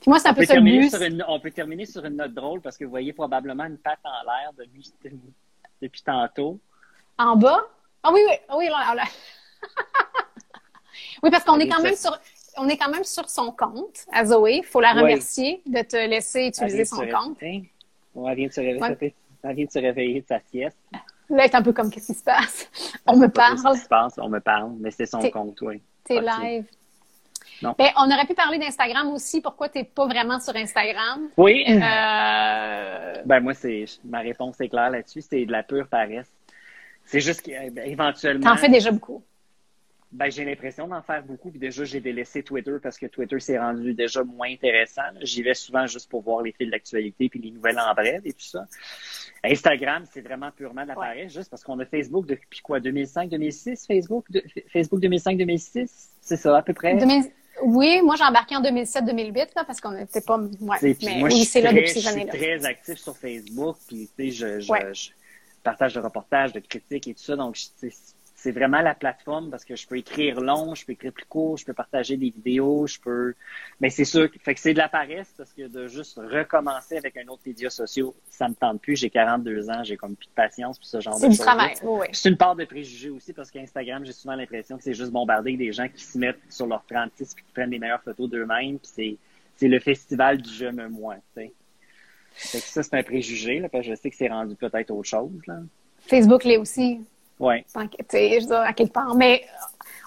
A: Puis moi, c'est un peu ça le but.
B: on peut terminer sur une note drôle parce que vous voyez probablement une patte en l'air depuis, depuis tantôt.
A: En bas? Ah oui, oui, ah oui, là, là. oui, parce qu'on est quand même sur on est quand même sur son compte à Zoé. Il faut la remercier de te laisser utiliser son compte.
B: elle, vient de se réveiller, elle vient de se réveiller de sa sieste.
A: Là, elle est un peu comme qu'est-ce qui se passe? On me parle.
B: Qu'est-ce qui se passe? On me parle, mais c'est son compte, oui.
A: T'es live. Non. Ben, on aurait pu parler d'Instagram aussi. Pourquoi tu n'es pas vraiment sur Instagram?
B: Oui. Euh... Ben, moi, c'est ma réponse est claire là-dessus. C'est de la pure paresse. C'est juste qu'éventuellement.
A: T'en fais déjà beaucoup.
B: Ben, j'ai l'impression d'en faire beaucoup. Puis déjà, j'ai délaissé Twitter parce que Twitter s'est rendu déjà moins intéressant. J'y vais souvent juste pour voir les fils d'actualité puis les nouvelles en bref et tout ça. Instagram, c'est vraiment purement l'appareil, juste parce qu'on a Facebook depuis quoi, 2005, 2006, Facebook, Facebook 2005, 2006, c'est ça à peu près.
A: Oui, moi j'ai embarqué en 2007-2008 parce qu'on n'était pas. Ouais, mais oui, c'est là depuis ces années-là.
B: Je suis très actif sur Facebook, puis tu sais, je, je, partage de reportages, de critiques et tout ça, donc c'est vraiment la plateforme parce que je peux écrire long, je peux écrire plus court, je peux partager des vidéos, je peux. Mais c'est sûr, fait que c'est de la paresse parce que de juste recommencer avec un autre média social, ça me tente plus. J'ai 42 ans, j'ai comme plus de patience pour ce genre de
A: choses. C'est du travail, oui.
B: C'est une part de préjugés aussi parce qu'Instagram, j'ai souvent l'impression que c'est juste bombarder des gens qui se mettent sur leur 36 puis qui prennent les meilleures photos d'eux-mêmes. Puis c'est, c'est le festival du je me moi, tu sais. Fait que ça, c'est un préjugé, là, parce que je sais que c'est rendu peut-être autre chose, là.
A: Facebook l'est aussi.
B: Oui.
A: Je veux à quelque part. Mais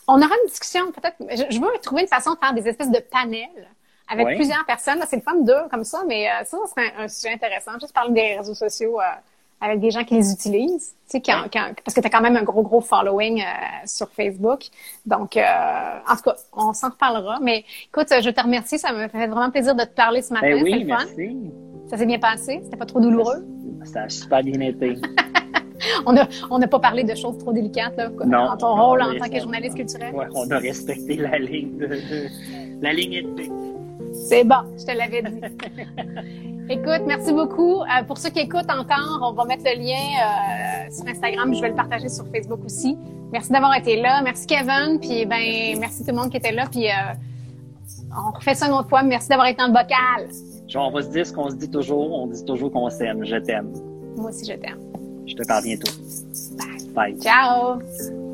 A: on aura une discussion, peut-être. Je, veux trouver une façon de faire des espèces de panels avec plusieurs personnes. C'est le fun d'eux comme ça, mais euh, ça, ça serait un, sujet intéressant. Juste parler des réseaux sociaux euh, avec des gens qui les utilisent. Tu sais, parce que tu as quand même un gros, gros following euh, sur Facebook. Donc, en tout cas, on s'en reparlera. Mais écoute, je te remercie. Ça me fait vraiment plaisir de te parler ce matin.
B: Ben oui, merci.
A: Ça s'est bien passé? C'était pas trop douloureux?
B: Ça a super bien été.
A: on n'a on pas parlé de choses trop délicates là, dans ton rôle en tant que journaliste culturel.
B: Ouais, on a respecté la ligne de, la ligne éthique.
A: C'est bon, je te l'avais dit. Écoute, merci beaucoup. Euh, pour ceux qui écoutent encore, on va mettre le lien euh, sur Instagram. Je vais le partager sur Facebook aussi. Merci d'avoir été là. Merci Kevin. Puis ben, merci tout le monde qui était là. Puis euh, on refait ça une autre fois. Merci d'avoir été le bocal.
B: Genre, on va se dire ce qu'on se dit toujours. On dit toujours qu'on s'aime. Je t'aime.
A: Moi aussi, je t'aime.
B: Je te parle bientôt.
A: Bye. Bye. Ciao.